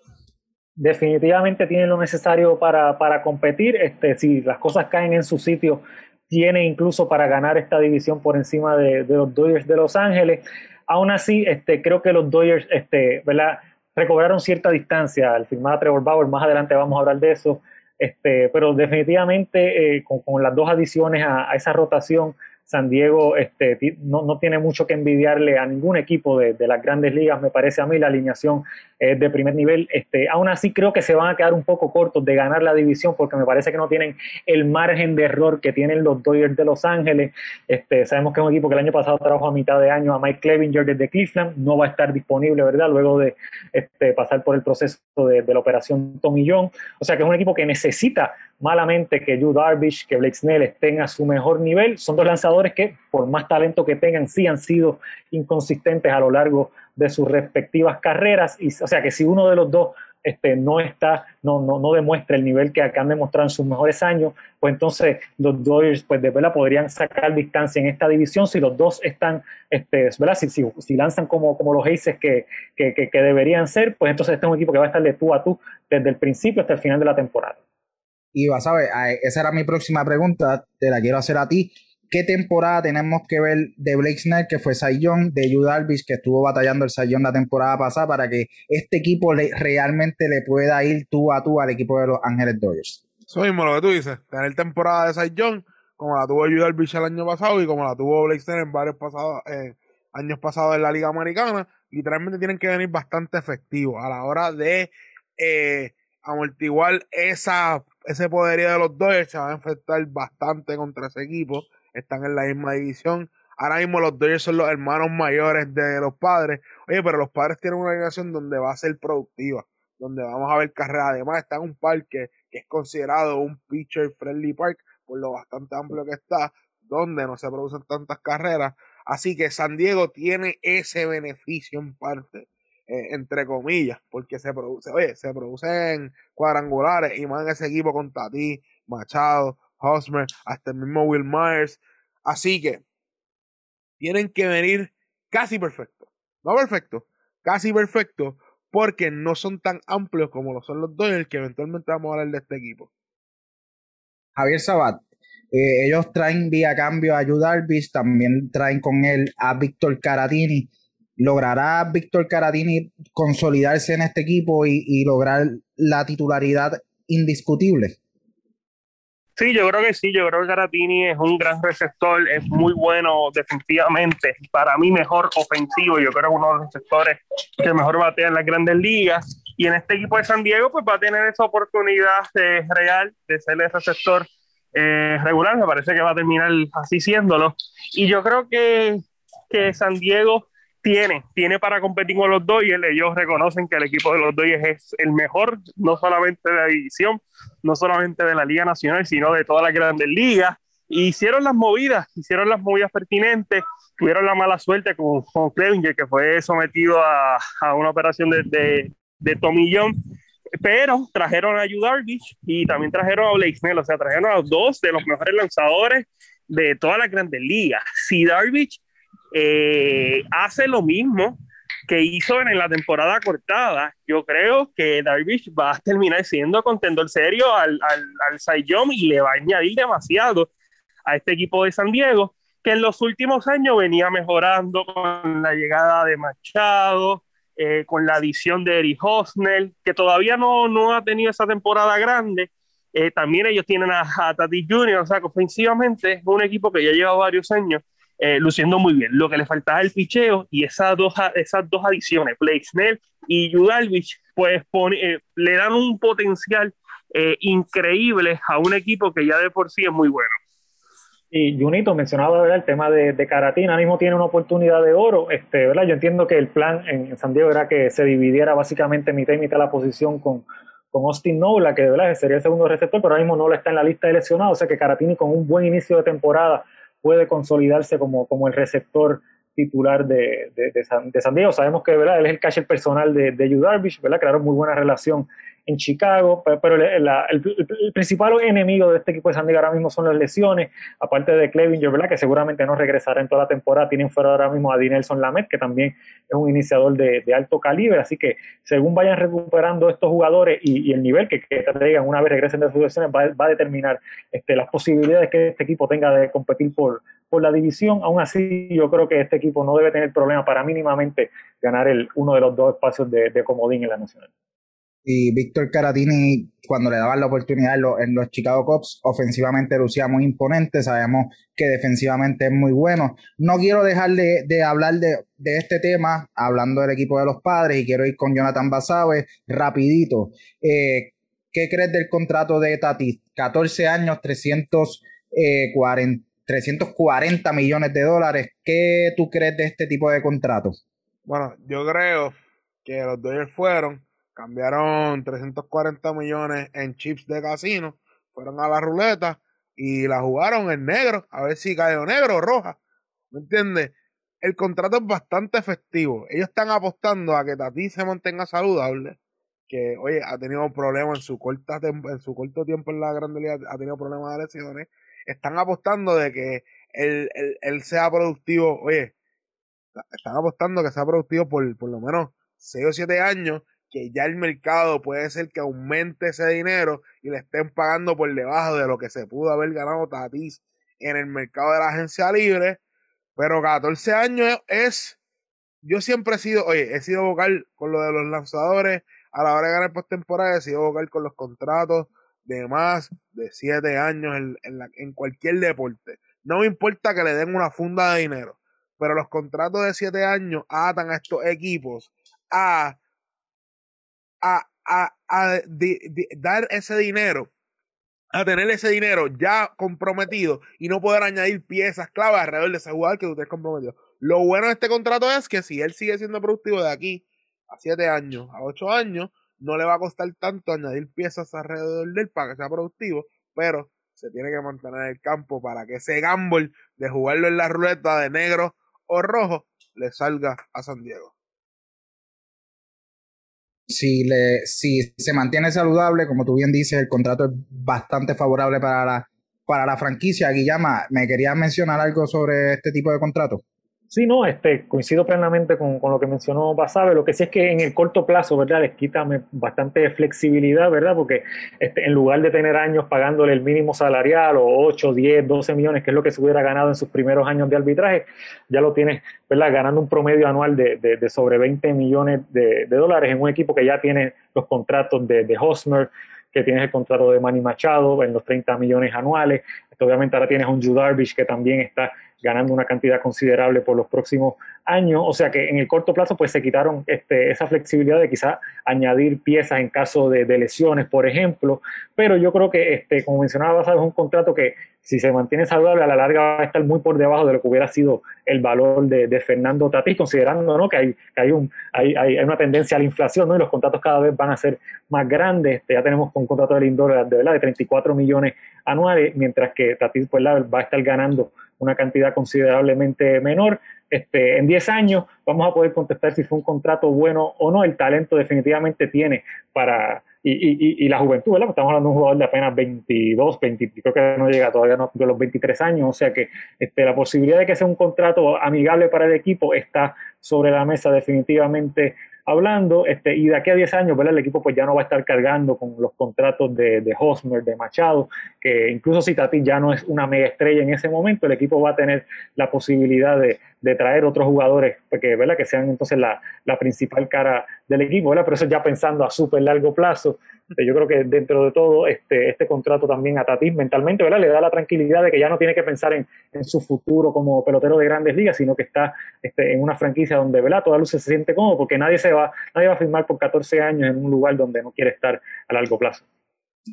Definitivamente tiene lo necesario para, para, competir. Este, si las cosas caen en su sitio, tiene incluso para ganar esta división por encima de, los Dodgers de Los Ángeles. Aún así, este, creo que los Dodgers este, ¿verdad? recobraron cierta distancia al firmar a Trevor Bauer. Más adelante vamos a hablar de eso. Este, pero definitivamente eh, con, las dos adiciones a esa rotación, San Diego este, no, no, tiene mucho que envidiarle a ningún equipo de, las grandes ligas, me parece a mí, la alineación es de primer nivel. Este, aún así creo que se van a quedar un poco cortos de ganar la división porque me parece que no tienen el margen de error que tienen los Dodgers de Los Ángeles. Este, sabemos que es un equipo que el año pasado trabajó a mitad de año a Mike Clevinger desde Cleveland, no va a estar disponible, ¿verdad? Luego de este, pasar por el proceso de, de la operación Tomillón. O sea que es un equipo que necesita malamente que Yu Darvish, que Blake Snell estén a su mejor nivel. Son dos lanzadores que, por más talento que tengan, sí han sido inconsistentes a lo largo de sus respectivas carreras. Y, o sea que si uno de los dos este, no está, no, no, no demuestra el nivel que han demostrado en sus mejores años, pues entonces los Dodgers pues de verdad podrían sacar distancia en esta división si los dos están, este, ¿verdad? Si, si, lanzan como, como los Aces que, que, que, deberían ser, pues entonces este es un equipo que va a estar de tú a tú desde el principio hasta el final de la temporada. Y vas a ver, esa era mi próxima pregunta, te la quiero hacer a ti. ¿Qué temporada tenemos que ver de Blake Snell, que fue Sayon, de Yu que estuvo batallando el Sayon la temporada pasada, para que este equipo le, realmente le pueda ir tú a tú al equipo de los Ángeles Dodgers? Eso mismo lo que tú dices, tener temporada de Sayon, como la tuvo Yu el año pasado y como la tuvo Blake Snell en varios pasados, eh, años pasados en la Liga Americana, literalmente tienen que venir bastante efectivos a la hora de eh, amortiguar esa ese poderío de los Dodgers se va a enfrentar bastante contra ese equipo. Están en la misma división. Ahora mismo los Dodgers son los hermanos mayores de los padres. Oye, pero los padres tienen una alineación donde va a ser productiva, donde vamos a ver carreras. Además, está en un parque que es considerado un pitcher friendly park por lo bastante amplio que está, donde no se producen tantas carreras. Así que San Diego tiene ese beneficio en parte eh, entre comillas, porque se produce, oye, se producen cuadrangulares y más en ese equipo con Tati, Machado, Hosmer, hasta el mismo Will Myers. Así que tienen que venir casi perfecto. No perfecto, casi perfecto, porque no son tan amplios como lo son los Dodgers, que eventualmente vamos a hablar de este equipo. Javier Sabat, Eh, ellos traen vía cambio a Yu también traen con él a Víctor Caratini. ¿Logrará Víctor Caratini consolidarse en este equipo y lograr la titularidad indiscutible? Sí, yo creo que sí, yo creo que Caratini es un gran receptor, es muy bueno defensivamente, para mí mejor ofensivo, yo creo que uno de los receptores que mejor batea en las grandes ligas, y en este equipo de San Diego pues va a tener esa oportunidad real de ser el receptor eh, regular, me parece que va a terminar así siéndolo, y yo creo que, que San Diego tiene, tiene para competir con los Dodgers. Ellos reconocen que el equipo de los Dodgers es el mejor, no solamente de la división, no solamente de la Liga Nacional, sino de todas las grandes ligas. hicieron las movidas, hicieron las movidas pertinentes, tuvieron la mala suerte con, con Clevinger, que fue sometido a, a una operación de, de, de tomillón, pero trajeron a Yu Darvish y también trajeron a Blake Snell, o sea, trajeron a dos de los mejores lanzadores de todas las grandes ligas. Si Darvish eh, hace lo mismo que hizo en la temporada cortada. Yo creo que Darvish va a terminar siendo contendor serio al, al, al y le va a añadir demasiado a este equipo de San Diego, que en los últimos años venía mejorando con la llegada de Machado, eh, con la adición de Eric Hosnell, que todavía no, no ha tenido esa temporada grande. Eh, también ellos tienen a, a Tati Jr., o sea, ofensivamente es un equipo que ya lleva varios años eh, luciendo muy bien. Lo que le faltaba el picheo y esas dos, esas dos adiciones, Blake Snell y Judalvich, pues eh, le dan un potencial eh, increíble a un equipo que ya de por sí es muy bueno. Y Junito mencionaba el tema de, de Caratina, mismo tiene una oportunidad de oro. Este, ¿verdad? Yo entiendo que el plan en, San Diego era que se dividiera básicamente mitad y mitad la posición con, con Austin Nola, que ¿verdad? sería el segundo receptor, pero ahora mismo Nola está en la lista de lesionados, o sea que Caratini con un buen inicio de temporada puede consolidarse como, como el receptor titular de, de, San, Diego. Sabemos que él es el catcher personal de, de Yu Darvish, ¿verdad? crearon muy buena relación en Chicago, pero, el, principal enemigo de este equipo de San Diego ahora mismo son las lesiones, aparte de Clevinger, ¿verdad? que seguramente no regresará en toda la temporada, tienen fuera ahora mismo a Dinelson Lamet, que también es un iniciador de, alto calibre, así que según vayan recuperando estos jugadores y, el nivel que, que, traigan una vez regresen de sus lesiones, va, a determinar este, las posibilidades que este equipo tenga de competir por, la división, aún así yo creo que este equipo no debe tener problema para mínimamente ganar el, uno de los dos espacios de comodín en la nacional y Víctor Caratini, cuando le daban la oportunidad en los, Chicago Cubs, ofensivamente lucía muy imponente, sabemos que defensivamente es muy bueno. No quiero dejar de, hablar de, este tema, hablando del equipo de los padres, y quiero ir con Jonathan Basabe rapidito. Eh, ¿Qué crees del contrato de Tati? 14 años, 340, 340 eh, millones de dólares. ¿Qué tú crees de este tipo de contrato? Bueno, yo creo que los Dodgers fueron cambiaron 340 millones en chips de casino, fueron a la ruleta y la jugaron en negro, a ver si cayó negro o roja. ¿Me entiendes? El contrato es bastante efectivo. Ellos están apostando a que Tati se mantenga saludable, que, oye, ha tenido problemas en su, corta en su corto tiempo en la Grande Liga, ha tenido problemas de lesiones. Están apostando de que él, él, sea productivo, oye, están apostando que sea productivo por, por lo menos 6 o 7 años que ya el mercado puede ser que aumente ese dinero y le estén pagando por debajo de lo que se pudo haber ganado Tatis en el mercado de la agencia libre. Pero 14 años es. Yo siempre he sido, oye, he sido vocal con lo de los lanzadores. A la hora de ganar postemporada, he sido vocal con los contratos de más de 7 años en, en cualquier deporte. No me importa que le den una funda de dinero, pero los contratos de 7 años atan a estos equipos a a, a, dar ese dinero, a tener ese dinero ya comprometido y no poder añadir piezas clave alrededor de ese jugador que usted es comprometido. Lo bueno de este contrato es que si él sigue siendo productivo de aquí a 7 años, a 8 años, no le va a costar tanto añadir piezas alrededor de él para que sea productivo, pero se tiene que mantener el campo para que ese gamble de jugarlo en la ruleta de negro o rojo le salga a San Diego si, le, si se mantiene saludable, como tú bien dices, el contrato es bastante favorable para la, para la franquicia. Guillama, ¿me querías mencionar algo sobre este tipo de contrato? Sí, no, este, coincido plenamente con, lo que mencionó Basabe. Lo que sí es que en el corto plazo, ¿verdad? Les quita bastante flexibilidad, ¿verdad? Porque este, en lugar de tener años pagándole el mínimo salarial o 8, 10, 12 millones, que es lo que se hubiera ganado en sus primeros años de arbitraje, ya lo tienes, ¿verdad? Ganando un promedio anual de, sobre 20 millones de, dólares en un equipo que ya tiene los contratos de, de Hosmer, que tienes el contrato de Manny Machado en los 30 millones anuales. Obviamente ahora tienes un Darvish que también está ganando una cantidad considerable por los próximos años. O sea que en el corto plazo pues se quitaron este, esa flexibilidad de quizás añadir piezas en caso de, lesiones, por ejemplo. Pero yo creo que, este, como mencionaba, es un contrato que si se mantiene saludable a la larga va a estar muy por debajo de lo que hubiera sido el valor de, Fernando Tatís, considerando que, hay, que una tendencia a la inflación ¿no? y los contratos cada vez van a ser más grandes. Este, ya tenemos un contrato de Lindor de, ¿verdad? de 34 millones anuales, mientras que Tatís pues, va a estar ganando una cantidad considerablemente menor. Este, en 10 años vamos a poder contestar si fue un contrato bueno o no. El talento definitivamente tiene para, y, la juventud, ¿verdad? Estamos hablando de un jugador de apenas 22, 20, creo que no llega todavía no, de los 23 años, o sea que este, la posibilidad de que sea un contrato amigable para el equipo está sobre la mesa definitivamente hablando, este, y de aquí a 10 años, ¿verdad? El equipo pues ya no va a estar cargando con los contratos de, de Hosmer, de Machado, que incluso si Tati ya no es una mega estrella en ese momento, el equipo va a tener la posibilidad de, de traer otros jugadores que, ¿verdad? que sean entonces la, la, principal cara del equipo, ¿verdad? Pero eso ya pensando a súper largo plazo. Yo creo que dentro de todo, este, este contrato también a Tatis mentalmente, ¿verdad? Le da la tranquilidad de que ya no tiene que pensar en, en su futuro como pelotero de grandes ligas, sino que está este, en una franquicia donde, ¿verdad? Toda luz se siente cómodo porque nadie se va, nadie va a firmar por 14 años en un lugar donde no quiere estar a largo plazo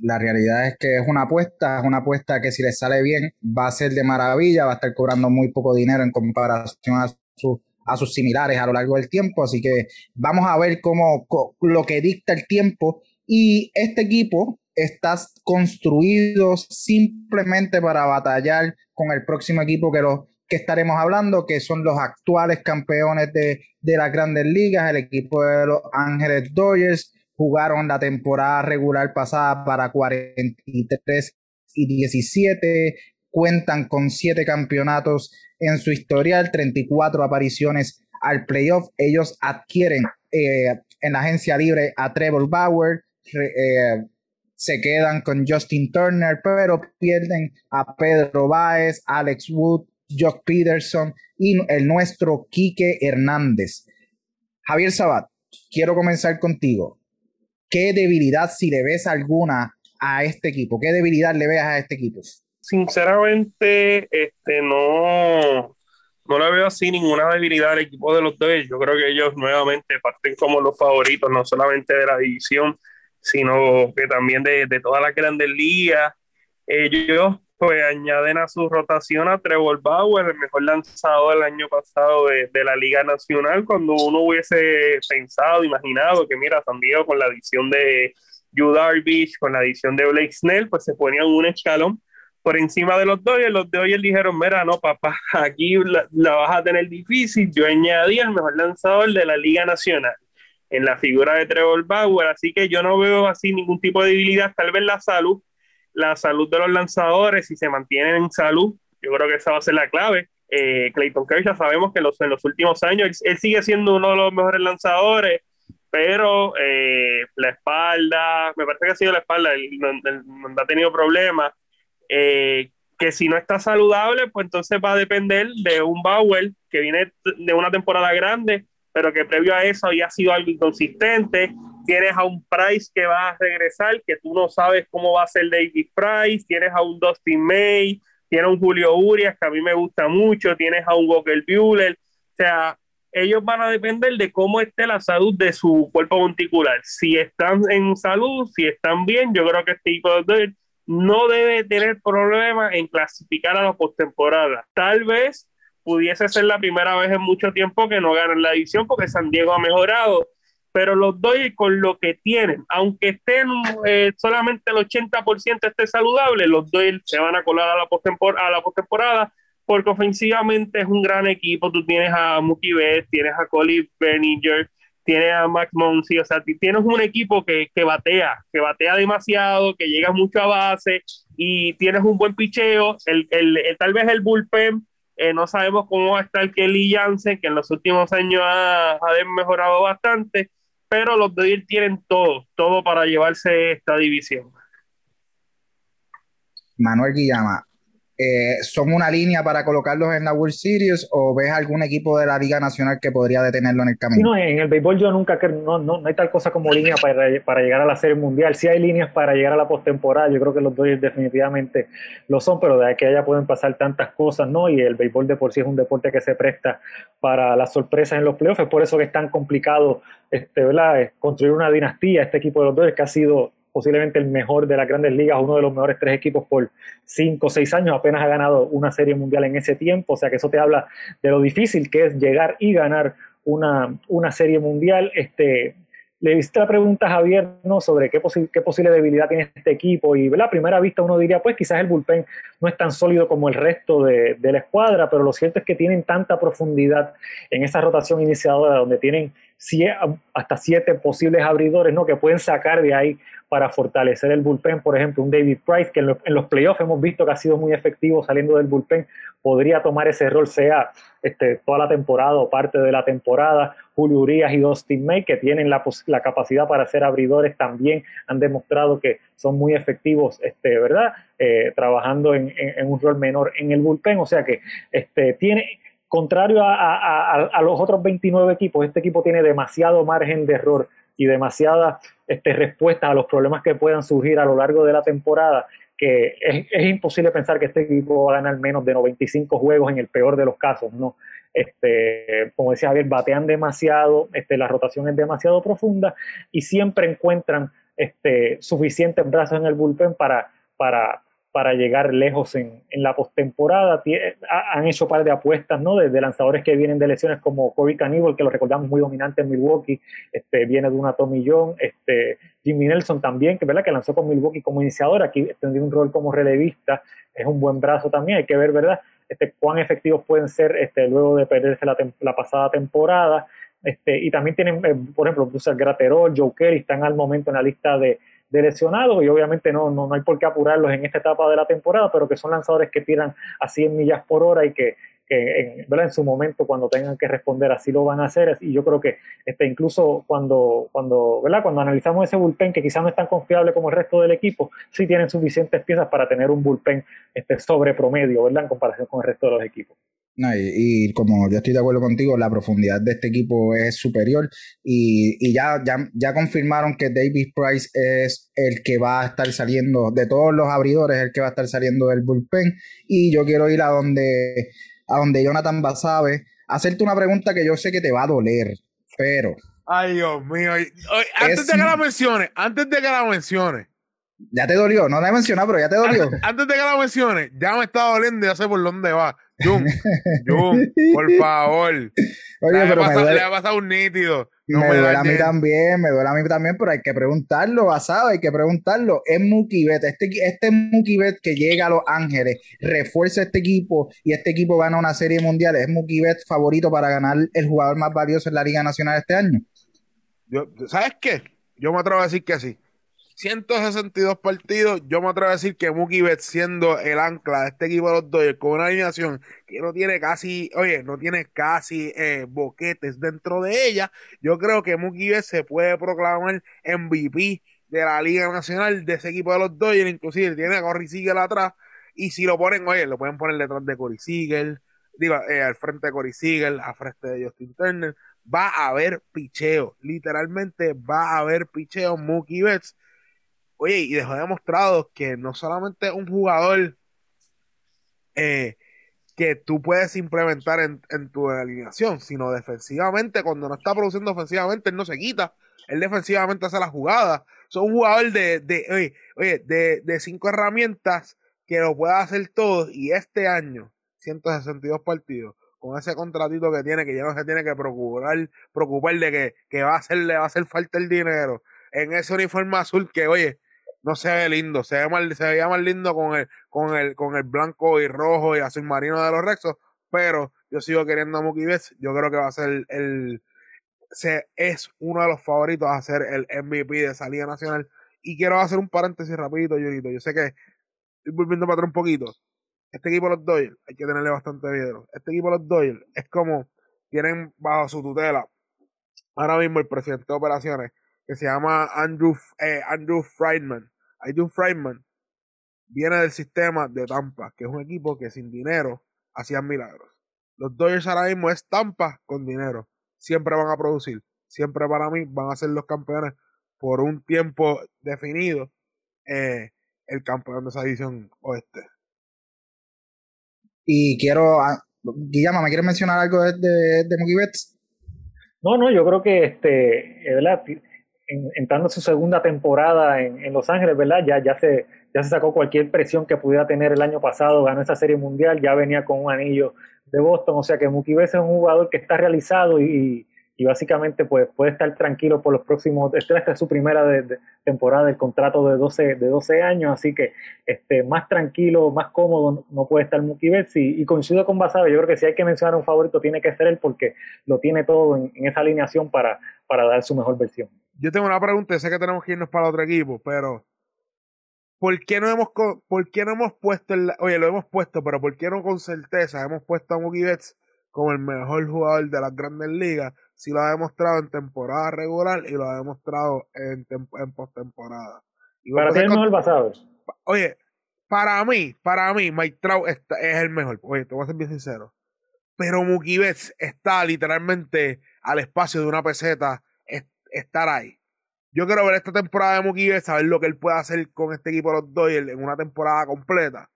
la realidad es que es una apuesta, es una apuesta que si le sale bien va a ser de maravilla, va a estar cobrando muy poco dinero en comparación a, sus similares a lo largo del tiempo, así que vamos a ver cómo, lo que dicta el tiempo. Y este equipo está construido simplemente para batallar con el próximo equipo que los que estaremos hablando, que son los actuales campeones de, de las grandes ligas, el equipo de los Ángeles Dodgers, jugaron la temporada regular pasada para 43 y 17, cuentan con 7 campeonatos en su historial, 34 apariciones al playoff. Ellos adquieren eh, en la agencia libre a Trevor Bauer, eh, se quedan con Justin Turner, pero pierden a Pedro Baez, Alex Wood, Jock Peterson y el nuestro Quique Hernández. Javier Sabat, quiero comenzar contigo. ¿Qué debilidad, si le ves alguna a este equipo? ¿Qué debilidad le ves a este equipo? Sinceramente, este, no, no le veo así ninguna debilidad al equipo de los Dodgers. Yo creo que ellos nuevamente parten como los favoritos, no solamente de la división, sino que también de, de todas las grandes ligas. Ellos pues añaden a su rotación a Trevor Bauer, el mejor lanzador del año pasado de, de, la Liga Nacional, cuando uno hubiese pensado, imaginado que mira, San Diego con la adición de Yu Darvish, con la adición de Blake Snell, pues se ponían un escalón por encima de los Dodgers. Los Dodgers dijeron, mira, no, papá, <laughs> aquí la, la vas a tener difícil. Yo añadí al mejor lanzador de la Liga Nacional en la figura de Trevor Bauer, así que yo no veo así ningún tipo de debilidad, tal vez la salud la salud de los lanzadores, si se mantienen en salud, yo creo que esa va a ser la clave. Eh, Clayton Kershaw sabemos que los, en los últimos años él, sigue siendo uno de los mejores lanzadores, pero eh, la espalda, me parece que ha sido la espalda, él, no, ha tenido problemas. Eh, que si no está saludable, pues entonces va a depender de un Bauer que viene de una temporada grande, pero que previo a eso había sido algo inconsistente tienes a un Price que va a regresar, que tú no sabes cómo va a ser David Price, tienes a un Dustin May, tienes a un Julio Urias, que a mí me gusta mucho, tienes a un Walker Buehler, o sea, ellos van a depender de cómo esté la salud de su cuerpo monticular. Si están en salud, si están bien, yo creo que este equipo de no debe tener problema en clasificar a la postemporada. Tal vez pudiese ser la primera vez en mucho tiempo que no ganan la edición porque San Diego ha mejorado, pero los doy con lo que tienen, aunque estén eh, solamente el 80% esté saludable, los doy se van a colar a la postemporada, a la postemporada porque ofensivamente es un gran equipo. Tú tienes a Mookie Betts, tienes a Colin Benninger, tienes a Max Monsi, o sea, tienes un equipo que, que, batea, que batea demasiado, que llega mucho a base y tienes un buen picheo. El, el, tal vez el bullpen Eh, no sabemos cómo va a estar Kelly Jansen, que en los últimos años ha, ha mejorado bastante, pero los Dodgers tienen todo, todo para llevarse esta división. Manuel Guillama, eh, ¿son una línea para colocarlos en la World Series o ves algún equipo de la Liga Nacional que podría detenerlo en el camino? no, en el béisbol yo nunca no, no, no hay tal cosa como línea para, para, llegar a la Serie Mundial. Sí hay líneas para llegar a la postemporada, yo creo que los Dodgers definitivamente lo son, pero de aquí a allá pueden pasar tantas cosas, ¿no? Y el béisbol de por sí es un deporte que se presta para las sorpresas en los playoffs, por eso que es tan complicado este, ¿verdad? construir una dinastía, este equipo de los Dodgers que ha sido posiblemente el mejor de las grandes ligas, uno de los mejores tres equipos por cinco o seis años, apenas ha ganado una serie mundial en ese tiempo, o sea que eso te habla de lo difícil que es llegar y ganar una, una serie mundial. Este, le hiciste la pregunta a Javier ¿no? sobre qué, qué posible debilidad tiene este equipo y a primera vista uno diría, pues quizás el bullpen no es tan sólido como el resto de, de la escuadra, pero lo cierto es que tienen tanta profundidad en esa rotación iniciadora donde tienen hasta siete posibles abridores ¿no? que pueden sacar de ahí para fortalecer el bullpen. Por ejemplo, un David Price, que en, los playoffs hemos visto que ha sido muy efectivo saliendo del bullpen, podría tomar ese rol, sea este, toda la temporada o parte de la temporada. Julio Urias y Dustin May, que tienen la, la capacidad para ser abridores, también han demostrado que son muy efectivos, este, ¿verdad? Eh, trabajando en, en, un rol menor en el bullpen. O sea que este, tiene, contrario a, los otros 29 equipos, este equipo tiene demasiado margen de error y demasiadas este, respuestas a los problemas que puedan surgir a lo largo de la temporada, que es, imposible pensar que este equipo va a ganar menos de 95 juegos en el peor de los casos, ¿no? Este, como decía Javier, batean demasiado, este, la rotación es demasiado profunda y siempre encuentran este, suficientes brazos en el bullpen para, para, para llegar lejos en, en la postemporada. Han hecho par de apuestas ¿no? de, lanzadores que vienen de lesiones como Corey Cannibal, que lo recordamos muy dominante en Milwaukee, este, viene de una tomillón. Este, Jimmy Nelson también, que, ¿verdad? que lanzó con Milwaukee como iniciador, aquí tendría un rol como relevista, es un buen brazo también, hay que ver ¿verdad? Este, cuán efectivos pueden ser este, luego de perderse la, la pasada temporada. Este, y también tienen, eh, por ejemplo, Bruce Graterol, Joe Kelly están al momento en la lista de, de y obviamente no, no, no, hay por qué apurarlos en esta etapa de la temporada, pero que son lanzadores que tiran a 100 millas por hora y que, en, en su momento cuando tengan que responder así lo van a hacer y yo creo que este, incluso cuando, cuando, ¿verdad? cuando analizamos ese bullpen que quizás no es tan confiable como el resto del equipo, sí tienen suficientes piezas para tener un bullpen este, sobre promedio ¿verdad? en comparación con el resto de los equipos y, como yo estoy de acuerdo contigo, la profundidad de este equipo es superior y, y ya, ya, ya, confirmaron que David Price es el que va a estar saliendo, de todos los abridores, el que va a estar saliendo del bullpen. Y yo quiero ir a donde, a donde Jonathan Basabe, hacerte una pregunta que yo sé que te va a doler, pero... Ay, Dios mío. antes de que la mencione, antes de que la mencione. Ya te dolió, no la he mencionado, pero ya te dolió. Antes, de que la mencione, ya me está doliendo ya sé por dónde va. Jun, Jun, por <laughs> favor. Oye, pero me duele, le ha pasado un nítido. me, duele a mí también, me duele a mí también, pero hay que preguntarlo, basado, hay que preguntarlo. Es Mookie Bet, este, este Mookie Bet que llega a Los Ángeles, refuerza este equipo y este equipo gana una serie mundial. ¿Es Mookie Bet favorito para ganar el jugador más valioso en la Liga Nacional este año? Yo, ¿Sabes qué? Yo me atrevo a decir que sí. 162 partidos, yo me atrevo a decir que Mookie Betts siendo el ancla de este equipo de los Dodgers con una alineación que no tiene casi, oye, no tiene casi eh, boquetes dentro de ella, yo creo que Mookie Betts se puede proclamar MVP de la Liga Nacional de ese equipo de los Dodgers, inclusive tiene a Corey Siegel atrás y si lo ponen, oye, lo pueden poner detrás de Corey Siegel, digo, eh, al frente de Corey Siegel, al frente de Justin Turner, va a haber picheo, literalmente va a haber picheo Mookie Betts Oye, y dejó demostrado que no solamente es un jugador eh, que tú puedes implementar en, tu alineación, sino defensivamente, cuando no está produciendo ofensivamente, él no se quita. Él defensivamente hace la jugada. Es un jugador de, de, oye, de, de cinco herramientas que lo puede hacer todo. Y este año, 162 partidos, con ese contratito que tiene, que ya no se tiene que preocupar, preocupar de que, que va a hacer, le va a hacer falta el dinero en ese uniforme azul que, oye, no se ve lindo, se, ve mal, se veía más lindo con el, con el, con el blanco y rojo y azul marino de los Rexos, pero yo sigo queriendo a Mookie Betts, yo creo que va a ser el, se, es uno de los favoritos a ser el MVP de esa Liga Nacional. Y quiero hacer un paréntesis rapidito, Junito. Yo sé que estoy volviendo para atrás un poquito. este equipo de los Dodgers, hay que tenerle bastante miedo. Este equipo de los Dodgers es como tienen bajo su tutela ahora mismo el presidente de operaciones que se llama Andrew, eh, Andrew Friedman. Andrew Friedman viene del sistema de Tampa, que es un equipo que sin dinero hacían milagros. Los Dodgers ahora mismo es Tampa con dinero. Siempre van a producir. Siempre para mí van a ser los campeones por un tiempo definido. Eh, el campeón de esa edición oeste. Y quiero, ah, Guillermo, ¿me quieres mencionar algo de, de, Mookie Betts? No, no, yo creo que este, ¿verdad? Entrando su segunda temporada en, Los Ángeles, ¿verdad? Ya, ya, se, ya se sacó cualquier presión que pudiera tener el año pasado, ganó esa serie mundial, ya venía con un anillo de Boston, o sea que Mookie Betts es un jugador que está realizado y, y básicamente pues, puede estar tranquilo por los próximos, esta es su primera temporada del contrato de 12, de 12 años, así que este, más tranquilo, más cómodo no puede estar Mookie Betts y, coincido con Basabe, yo creo que si hay que mencionar un favorito tiene que ser él porque lo tiene todo en, esa alineación para, para dar su mejor versión. Yo tengo una pregunta, sé que tenemos que irnos para otro equipo, pero ¿por qué no hemos, por qué no hemos puesto, el, oye, lo hemos puesto, pero ¿por qué no con certeza hemos puesto a Mookie Betts como el mejor jugador de las grandes ligas si lo ha demostrado en temporada regular y lo ha demostrado en, en postemporada. Para ti es el mejor basado. Oye, para mí, para mí, Mike Trout es el mejor. Oye, te voy a ser bien sincero. Pero Mookie Betts está literalmente al espacio de una peseta estar ahí. Yo quiero ver esta temporada de Betts, saber lo que él puede hacer con este equipo de los Doyle en una temporada completa.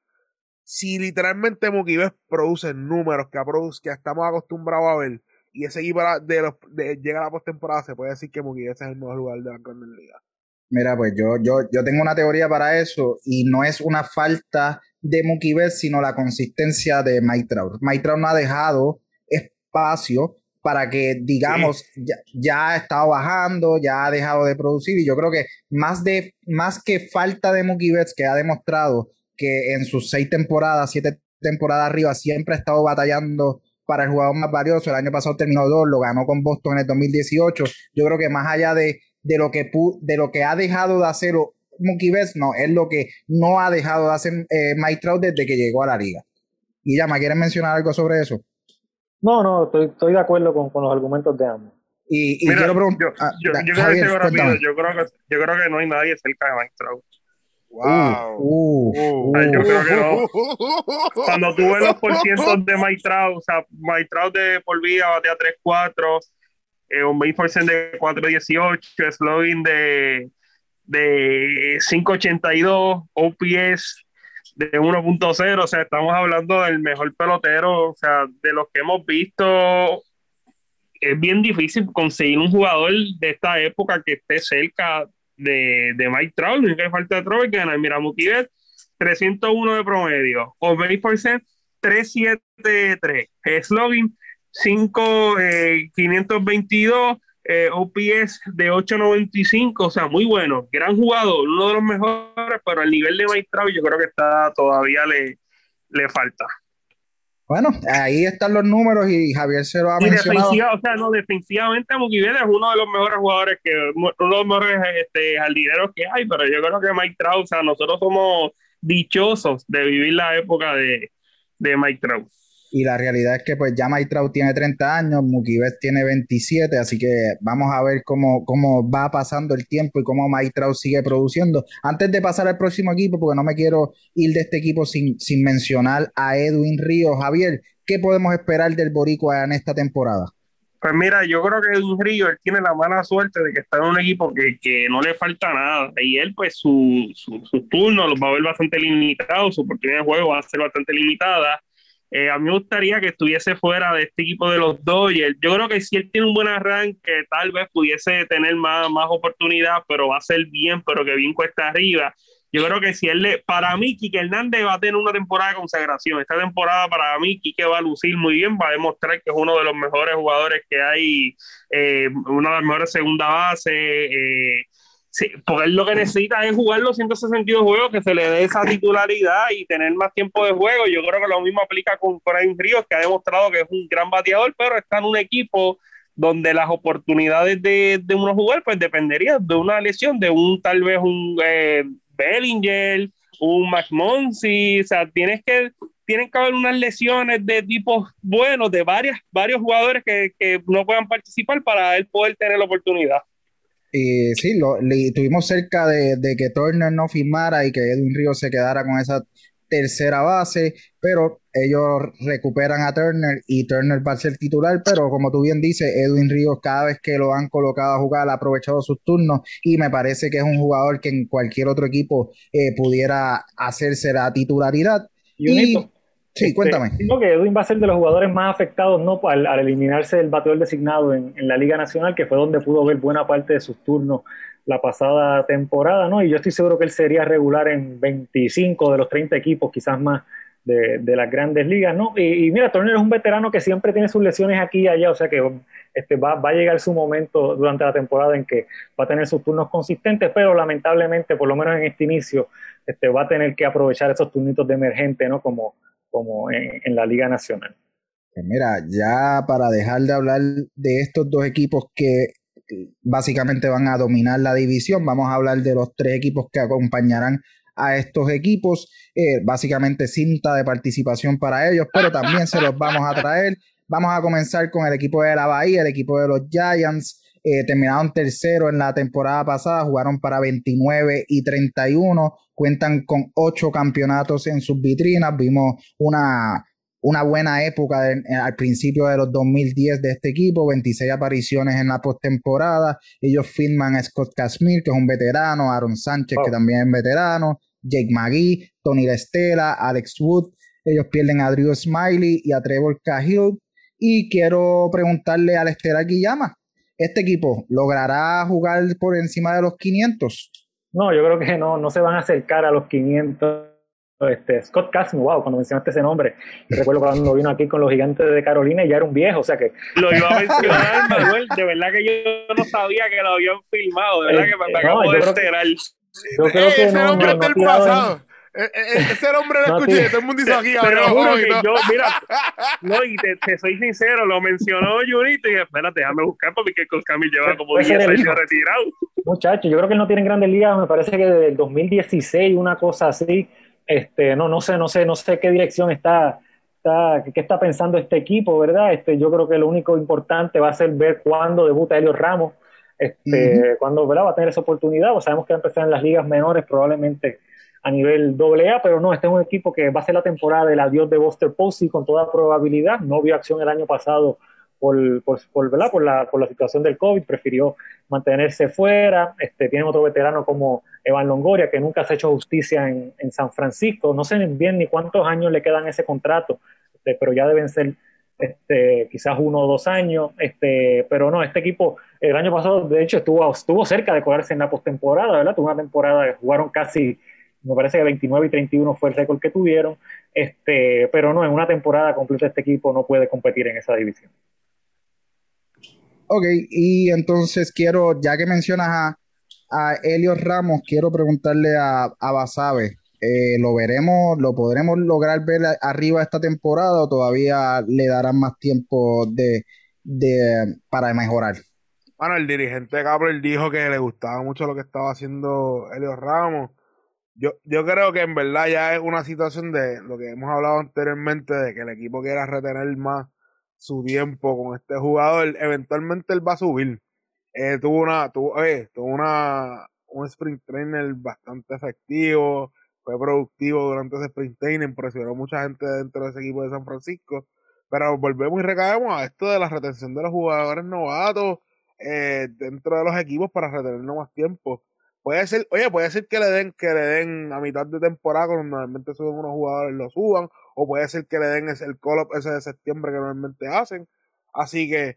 Si literalmente Betts produce números que, que estamos acostumbrados a ver, y ese equipo de llega a la postemporada, se puede decir que Mookie es el mejor lugar de la Liga. Mira, pues yo, yo, yo tengo una teoría para eso y no es una falta de Mookie sino la consistencia de Mike Trout. Mike Trout no ha dejado espacio para que, digamos, ya, ha estado bajando, ya ha dejado de producir y yo creo que más, de, más que falta de Mookie que ha demostrado que en sus seis temporadas, siete temporadas arriba, siempre ha estado batallando para el jugador más valioso. El año pasado terminó dos, lo ganó con Boston en el 2018. Yo creo que más allá de, de, lo, que de lo que ha dejado de hacer Mookie Betts, no, es lo que no ha dejado de hacer eh, Mike Trout desde que llegó a la liga. Y ya, ¿me quieren mencionar algo sobre eso? No, no, estoy, estoy de acuerdo con, con los argumentos de ambos. Y, y quiero preguntar. Yo, yo, yo, creo que, yo, creo que, yo creo que no hay nadie cerca de Mike Trout. Wow. Uh, uh, yo creo que no. Cuando tuve los porcientos de Mike o sea, Mike de por vida batea 3-4, eh, un base de 4-18, slogan de, de 5.82, OPS de 1.0, o sea, estamos hablando del mejor pelotero, o sea, de los que hemos visto, es bien difícil conseguir un jugador de esta época que esté cerca de, de Mike Trout, lo único que falta de Trout es ganar. Mira, Mookie 301 de promedio, o 20%, 373, slogan 5, 522, eh, OPS de 895, o sea, muy bueno, gran jugador, uno de los mejores, pero al nivel de Mike Trout yo creo que está todavía le, le falta. Bueno, ahí están los números y Javier se lo ha mencionado. o sea, no, defensivamente Mookie es uno de los mejores jugadores que, uno de los mejores este, jardineros que hay, pero yo creo que Mike Trout, o sea, nosotros somos dichosos de vivir la época de, de Mike Trout. Y la realidad es que pues ya Mike Trout tiene 30 años, Mookie tiene 27, así que vamos a ver cómo, cómo va pasando el tiempo y cómo Mike Trout sigue produciendo. Antes de pasar al próximo equipo, porque no me quiero ir de este equipo sin, sin mencionar a Edwin Ríos. Javier, ¿qué podemos esperar del Boricua en esta temporada? Pues mira, yo creo que Edwin Ríos él tiene la mala suerte de que está en un equipo que, que no le falta nada. Y él, pues, su, su, su turno los va a ver bastante limitado, su oportunidad de juego va a ser bastante limitada eh, a mí me gustaría que estuviese fuera de este equipo de los Dodgers. Yo creo que si él tiene un buen arranque, tal vez pudiese tener más, más oportunidad, pero va a ser bien, pero que bien cuesta arriba. Yo creo que si él le, para mí, Quique Hernández va a tener una temporada de consagración. Esta temporada para mí, Quique va a lucir muy bien, va a demostrar que es uno de los mejores jugadores que hay, eh, una de las mejores segunda base. Eh, Sí, porque él lo que necesita es jugar los 162 juegos, que se le dé esa titularidad y tener más tiempo de juego. Yo creo que lo mismo aplica con Brian Ríos, que ha demostrado que es un gran bateador, pero está en un equipo donde las oportunidades de, de uno jugar pues dependerían de una lesión, de un tal vez un eh, Bellinger, un Max o sea, tienes que tienen que haber unas lesiones de tipos buenos, de varias, varios jugadores que, que no puedan participar para él poder tener la oportunidad. Y sí, lo, estuvimos cerca de, de, que Turner no firmara y que Edwin Ríos se quedara con esa tercera base, pero ellos recuperan a Turner y Turner va a ser titular, pero como tú bien dices, Edwin Ríos cada vez que lo han colocado a jugar ha aprovechado sus turnos y me parece que es un jugador que en cualquier otro equipo eh, pudiera hacerse la titularidad. Y, Sí, este, cuéntame. Digo que Edwin va a ser de los jugadores más afectados ¿no? al, eliminarse del bateador designado en, la Liga Nacional, que fue donde pudo ver buena parte de sus turnos la pasada temporada, ¿no? Y yo estoy seguro que él sería regular en 25 de los 30 equipos, quizás más, de, las grandes ligas, ¿no? Y, mira, Turner es un veterano que siempre tiene sus lesiones aquí y allá, o sea que este, va, va, a llegar su momento durante la temporada en que va a tener sus turnos consistentes, pero lamentablemente, por lo menos en este inicio, este, va a tener que aprovechar esos turnitos de emergente, ¿no? Como, como en, la Liga Nacional. Pues mira, ya para dejar de hablar de estos dos equipos que básicamente van a dominar la división, vamos a hablar de los tres equipos que acompañarán a estos equipos, eh, básicamente cinta de participación para ellos, pero también se los vamos a traer. Vamos a comenzar con el equipo de la Bahía, el equipo de los Giants. Eh, terminaron tercero en la temporada pasada, jugaron para 29 y 31, cuentan con ocho campeonatos en sus vitrinas, vimos una, una buena época al principio de los 2010 de este equipo, 26 apariciones en la postemporada, ellos firman a Scott Casmir, que es un veterano, Aaron Sánchez, que también es veterano, Jake McGee, Tony Estela, Alex Wood, ellos pierden a Drew Smiley y a Trevor Cahill, y quiero preguntarle a Estela Guillama, ¿Este equipo logrará jugar por encima de los 500? No, yo creo que no, no se van a acercar a los 500. Este, Scott Casmo, wow, cuando mencionaste ese nombre, recuerdo cuando vino aquí con los gigantes de Carolina y ya era un viejo, o sea que... Lo iba a <laughs> mencionar, Manuel, de verdad que yo no sabía que lo habían filmado, de verdad que me, acabo de enterar. Yo creo que no, no, no, pasado. Eh, eh, eh, ese hombre lo escuché, todo el mundo dice aquí. Pero juro que yo, mira, <laughs> no, y te, soy sincero, lo mencionó Junito y dije, espérate, déjame buscar porque el Camil lleva como 10 años retirado. Muchachos, yo creo que él no tiene grandes ligas, me parece que desde el 2016, una cosa así. Este, no, no sé, no sé, no sé qué dirección está, está, qué está pensando este equipo, ¿verdad? Este, yo creo que lo único importante va a ser ver cuándo debuta Helio Ramos, este, cuándo va a tener esa oportunidad, o sabemos que va a empezar en las ligas menores probablemente a nivel AA, pero no, este es un equipo que va a ser la temporada del adiós de Buster Posey con toda probabilidad. No vio acción el año pasado por, por, por, Por, la, por la situación del COVID, prefirió mantenerse fuera. Este, tienen otro veterano como Evan Longoria, que nunca se ha hecho justicia en, en San Francisco. No sé bien ni cuántos años le quedan ese contrato, este, pero ya deben ser este, quizás uno o dos años. Este, pero no, este equipo el año pasado, de hecho, estuvo, estuvo cerca de colarse en la postemporada, ¿verdad? Tuvo una temporada que jugaron casi me parece que 29 y 31 fue el récord que tuvieron, este, pero no, en una temporada completa este equipo no puede competir en esa división. Ok, y entonces quiero, ya que mencionas a, a Helios Ramos, quiero preguntarle a, a Basabe, eh, ¿lo veremos, lo podremos lograr ver arriba esta temporada o todavía le darán más tiempo de, de para mejorar? Bueno, el dirigente Gabriel dijo que le gustaba mucho lo que estaba haciendo Helios Ramos yo, yo creo que en verdad ya es una situación de lo que hemos hablado anteriormente, de que el equipo quiera retener más su tiempo con este jugador. Eventualmente él va a subir. Eh, tuvo una, tuvo, eh, tuvo una, un sprint trainer bastante efectivo, fue productivo durante ese sprint training, impresionó mucha gente dentro de ese equipo de San Francisco. Pero volvemos y recaemos a esto de la retención de los jugadores novatos eh, dentro de los equipos para retenernos más tiempo. Puede ser, oye, puede ser que le den, que le den a mitad de temporada, cuando normalmente suben unos jugadores, lo suban, o puede ser que le den el call-up ese de septiembre que normalmente hacen. Así que,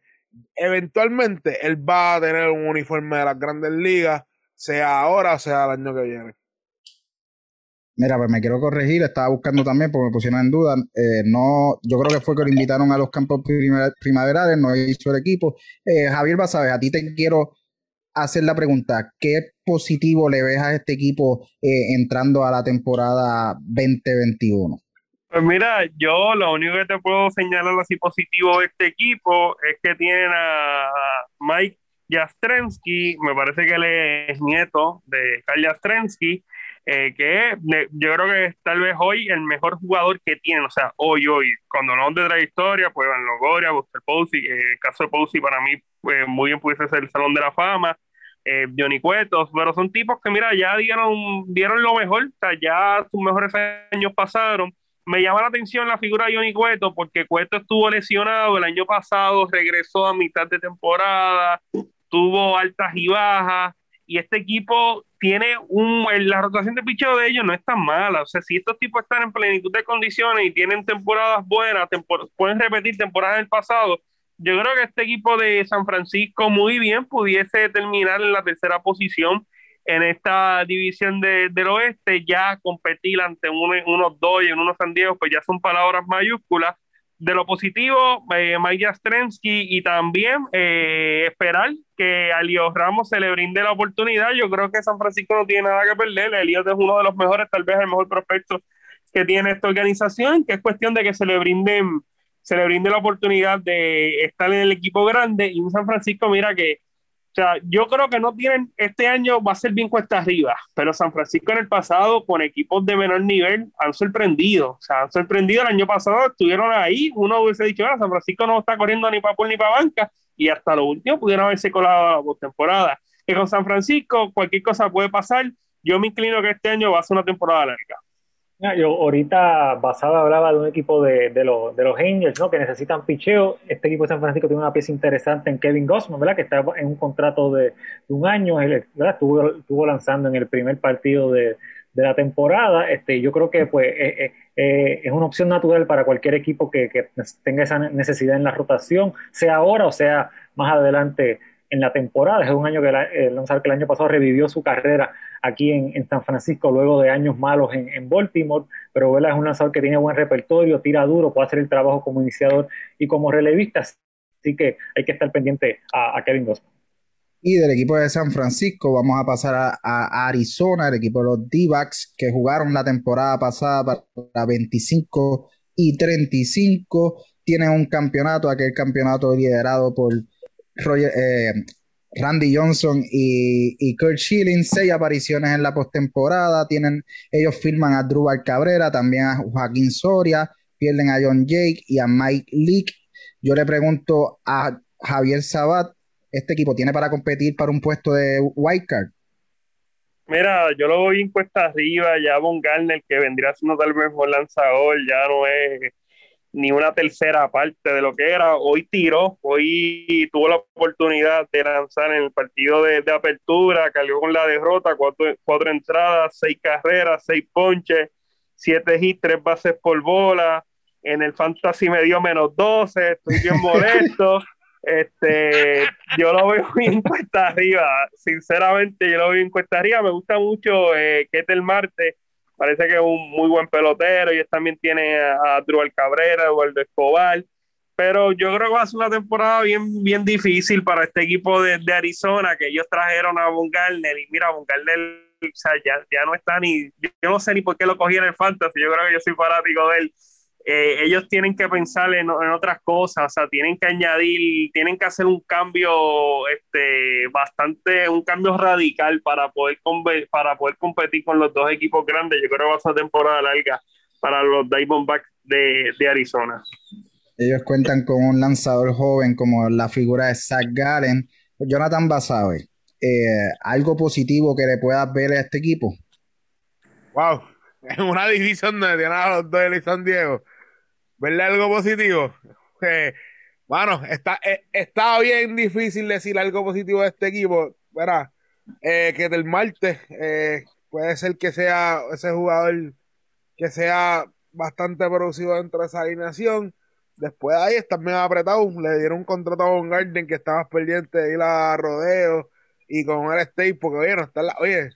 eventualmente, él va a tener un uniforme de las grandes ligas, sea ahora o sea el año que viene. Mira, pues me quiero corregir, estaba buscando también porque me pusieron en duda. Eh, no, yo creo que fue que lo invitaron a los campos primaverales, no hizo el equipo. Eh, Javier, ver, a ti te quiero hacer la pregunta, ¿qué positivo le ves a este equipo eh, entrando a la temporada 2021? Pues mira, yo lo único que te puedo señalar así positivo de este equipo es que tienen a Mike Jastrensky, me parece que él es nieto de Karl Jastrensky, eh, que yo creo que es tal vez hoy el mejor jugador que tiene, o sea, hoy, hoy, cuando no de trayectoria, pues Van Logoria, Buster Posey, eh, el caso de Posey para mí pues, muy bien pudiese ser el Salón de la Fama, eh, Cuetos, pero son tipos que, mira, ya dieron, dieron lo mejor, o sea, ya sus mejores años pasaron. Me llama la atención la figura de Johnny Cueto, porque Cueto estuvo lesionado el año pasado, regresó a mitad de temporada, tuvo altas y bajas, y este equipo tiene un, la rotación de picheo de ellos no es tan mala, o sea, si estos tipos están en plenitud de condiciones y tienen temporadas buenas, pueden repetir temporadas del pasado, yo creo que este equipo de San Francisco muy bien pudiese terminar en la tercera posición en esta división del oeste, ya competir ante unos dos y en unos San Diego, pues ya son palabras mayúsculas, de lo positivo, eh, Mike Jastrensky y también eh, esperar que a Elías Ramos se le brinde la oportunidad. Yo creo que San Francisco no tiene nada que perder. Elías es uno de los mejores, tal vez el mejor prospecto que tiene esta organización, que es cuestión de que se le brinde, se le brinde la oportunidad de estar en el equipo grande. Y un San Francisco, mira que o sea, yo creo que no tienen, este año va a ser bien cuesta arriba, pero San Francisco en el pasado con equipos de menor nivel han sorprendido, o sea, han sorprendido el año pasado, estuvieron ahí, uno hubiese dicho, ah, San Francisco no está corriendo ni para pool ni para banca, y hasta lo último pudieron haberse colado a la postemporada. Y con San Francisco cualquier cosa puede pasar, yo me inclino que este año va a ser una temporada larga. Yo ahorita Basada hablaba de un equipo de, de, los, de los Angels, ¿no? Que necesitan picheo. Este equipo de San Francisco tiene una pieza interesante en Kevin Gossman, ¿verdad? Que está en un contrato de, un año, ¿verdad? Estuvo, estuvo, lanzando en el primer partido de, de la temporada. Este, yo creo que pues eh, eh, eh, es una opción natural para cualquier equipo que, que tenga esa necesidad en la rotación, sea ahora o sea más adelante en la temporada. Es un año que el lanzador que el año pasado revivió su carrera aquí en, San Francisco luego de años malos en, Baltimore, pero Vela es un lanzador que tiene buen repertorio, tira duro, puede hacer el trabajo como iniciador y como relevista, así que hay que estar pendiente a, Kevin Gossman. Y del equipo de San Francisco vamos a pasar a, Arizona, el equipo de los D-Backs que jugaron la temporada pasada para 25 y 35. Tienen un campeonato, aquel campeonato liderado por Roger, eh, Randy Johnson y, Kurt Schilling, seis apariciones en la postemporada. Tienen, ellos firman a Drubal Cabrera, también a Joaquín Soria, pierden a John Jake y a Mike Leake. Yo le pregunto a Javier Sabat, ¿este equipo tiene para competir para un puesto de wildcard? Mira, yo lo voy en cuesta arriba, ya Von Garner, que vendría siendo tal vez un lanzador, ya no es ni una tercera parte de lo que era. Hoy tiró, hoy tuvo la oportunidad de lanzar en el partido de, apertura, cargó con la derrota, cuatro, cuatro, entradas, seis carreras, seis ponches, siete hits, tres bases por bola. En el fantasy me dio menos 12, estoy bien <laughs> molesto. este, yo lo veo en <laughs> cuesta arriba, sinceramente yo lo veo en cuesta arriba. Me gusta mucho eh, Ketel Marte parece que es un muy buen pelotero. Ellos también tienen a, Druel Cabrera, Eduardo Escobar. Pero yo creo que va a ser una temporada bien, bien difícil para este equipo de, Arizona, que ellos trajeron a Von Garner. Y mira, Von Garner o sea, ya, ya no está ni. Yo, no sé ni por qué lo cogí en el Fantasy. Yo creo que yo soy fanático de él. Eh, ellos tienen que pensar en, otras cosas, o sea, tienen que añadir, tienen que hacer un cambio este, bastante, un cambio radical para poder, para poder competir con los dos equipos grandes. Yo creo que va a ser temporada larga para los Diamondbacks de, de Arizona. Ellos cuentan con un lanzador joven como la figura de Zach Gallen. Jonathan Basabe, eh, ¿algo positivo que le puedas ver a este equipo? Wow, <laughs> en una división donde tienen a los dos de San Diego verle algo positivo. bueno, está, eh, está bien difícil decir algo positivo de este equipo. Verá, eh, que del martes eh, puede ser que sea ese jugador que sea bastante producido dentro de esa alineación. Después de ahí están bien apretados. Le dieron un contrato a Von Garden que estaba pendiente de ir a rodeo y con el state, porque oye, no está la, oye,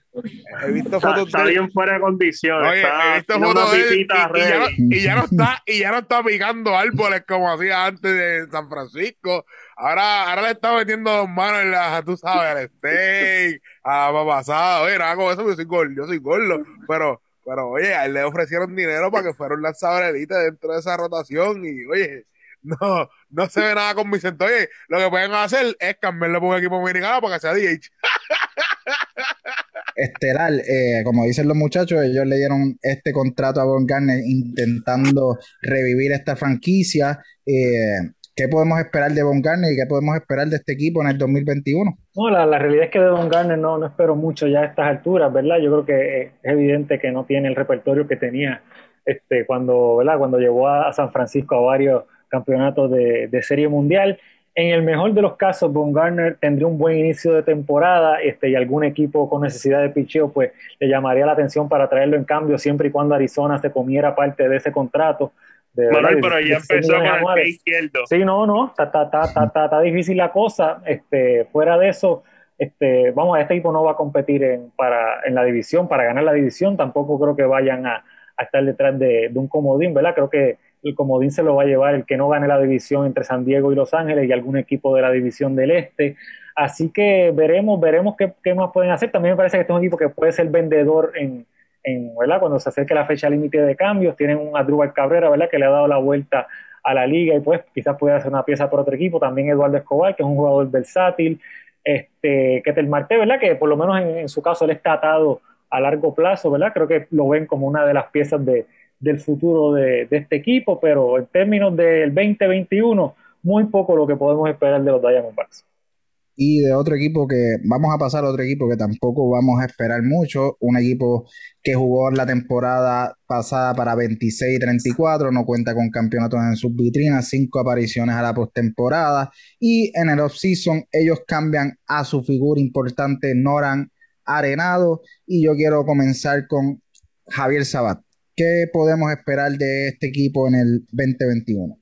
he visto fotos está bien fuera de condición. Oye, he visto fotos de él y, ya no, y, ya no, está, y ya no está picando árboles como hacía antes de San Francisco. Ahora, ahora le está metiendo dos manos en la, tú sabes, al steak, a la pasada. Oye, nada con eso, yo soy gordo, yo soy gordo, pero, pero oye, a él le ofrecieron dinero para que fuera un lanzador elite dentro de esa rotación y oye, <laughs> no, no se ve nada con Vicente. Oye, lo que pueden hacer es cambiarlo por un equipo americano para que sea DH. <laughs> estelar. Eh, como dicen los muchachos, ellos le dieron este contrato a Von Garner intentando revivir esta franquicia. Eh, ¿Qué podemos esperar de Von Garner y qué podemos esperar de este equipo en el 2021? No, la, realidad es que de Von Garner no, no espero mucho ya a estas alturas, ¿verdad? Yo creo que es evidente que no tiene el repertorio que tenía este, cuando, ¿verdad? cuando llegó a, San Francisco a varios campeonatos de, de Serie Mundial. En el mejor de los casos, Von Garner tendría un buen inicio de temporada este, y algún equipo con necesidad de picheo pues, le llamaría la atención para traerlo en cambio siempre y cuando Arizona se comiera parte de ese contrato. De, Manuel, pero ya empezó con el izquierdo. Sí, no, no, está, difícil la cosa. Este, fuera de eso, este, vamos, este equipo no va a competir en, para, en la división, para ganar la división, tampoco creo que vayan a, estar detrás de, de un comodín, ¿verdad? Creo que el comodín se lo va a llevar el que no gane la división entre San Diego y Los Ángeles y algún equipo de la división del Este. Así que veremos, veremos qué, más pueden hacer. También me parece que este es un equipo que puede ser vendedor en, en ¿verdad? cuando se acerque la fecha límite de cambios. Tienen un Adrúbal Cabrera, ¿verdad? que le ha dado la vuelta a la liga y pues quizás pueda hacer una pieza por otro equipo. También Eduardo Escobar, que es un jugador versátil. Este, Ketel Marte, ¿verdad? que por lo menos en, en su caso él está atado a largo plazo, ¿verdad? Creo que lo ven como una de las piezas de, del futuro de, este equipo, pero en términos del 2021, muy poco lo que podemos esperar de los Diamondbacks. Y de otro equipo que vamos a pasar a otro equipo que tampoco vamos a esperar mucho, un equipo que jugó la temporada pasada para 26 y 34, no cuenta con campeonatos en sus vitrinas, cinco apariciones a la postemporada y en el offseason ellos cambian a su figura importante Noran Arenado y yo quiero comenzar con Javier Sabat. ¿Qué podemos esperar de este equipo en el 2021?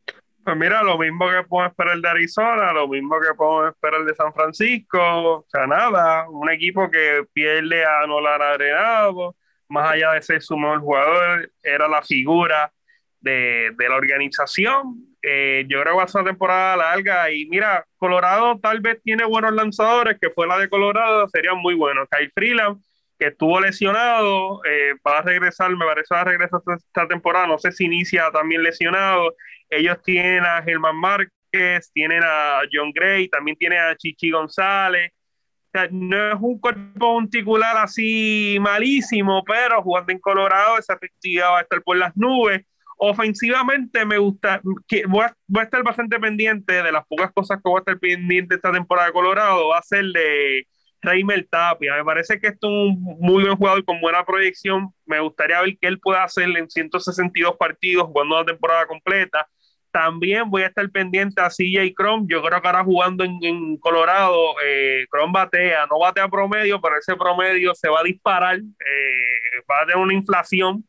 Pues mira, lo mismo que podemos esperar de Arizona, lo mismo que podemos esperar de San Francisco, o sea, nada, un equipo que pierde a Nolan Arenado, más allá de ser su mejor jugador, era la figura de, la organización. Eh, yo creo que va a ser una temporada larga y mira, Colorado tal vez tiene buenos lanzadores, que fue la de Colorado, serían muy buenos. Kyle Freeland que estuvo lesionado, eh, va a regresar, me parece va a regresar esta temporada, no sé si inicia también lesionado. Ellos tienen a Germán Márquez, tienen a John Gray, también tienen a Chichi González. O sea, no es un cuerpo particular así malísimo, pero jugando en Colorado esa efectividad va a estar por las nubes. Ofensivamente me gusta, que voy, a, voy a estar bastante pendiente de las pocas cosas que voy a estar pendiente esta temporada de Colorado, va a ser de Reimer Tapia. Me parece que es un muy buen jugador con buena proyección. Me gustaría ver qué él puede hacer en 162 partidos jugando una temporada completa. También voy a estar pendiente a CJ Crom. Yo creo que ahora jugando en, Colorado, eh, Crom batea, no batea promedio, pero ese promedio se va a disparar, eh, va a tener una inflación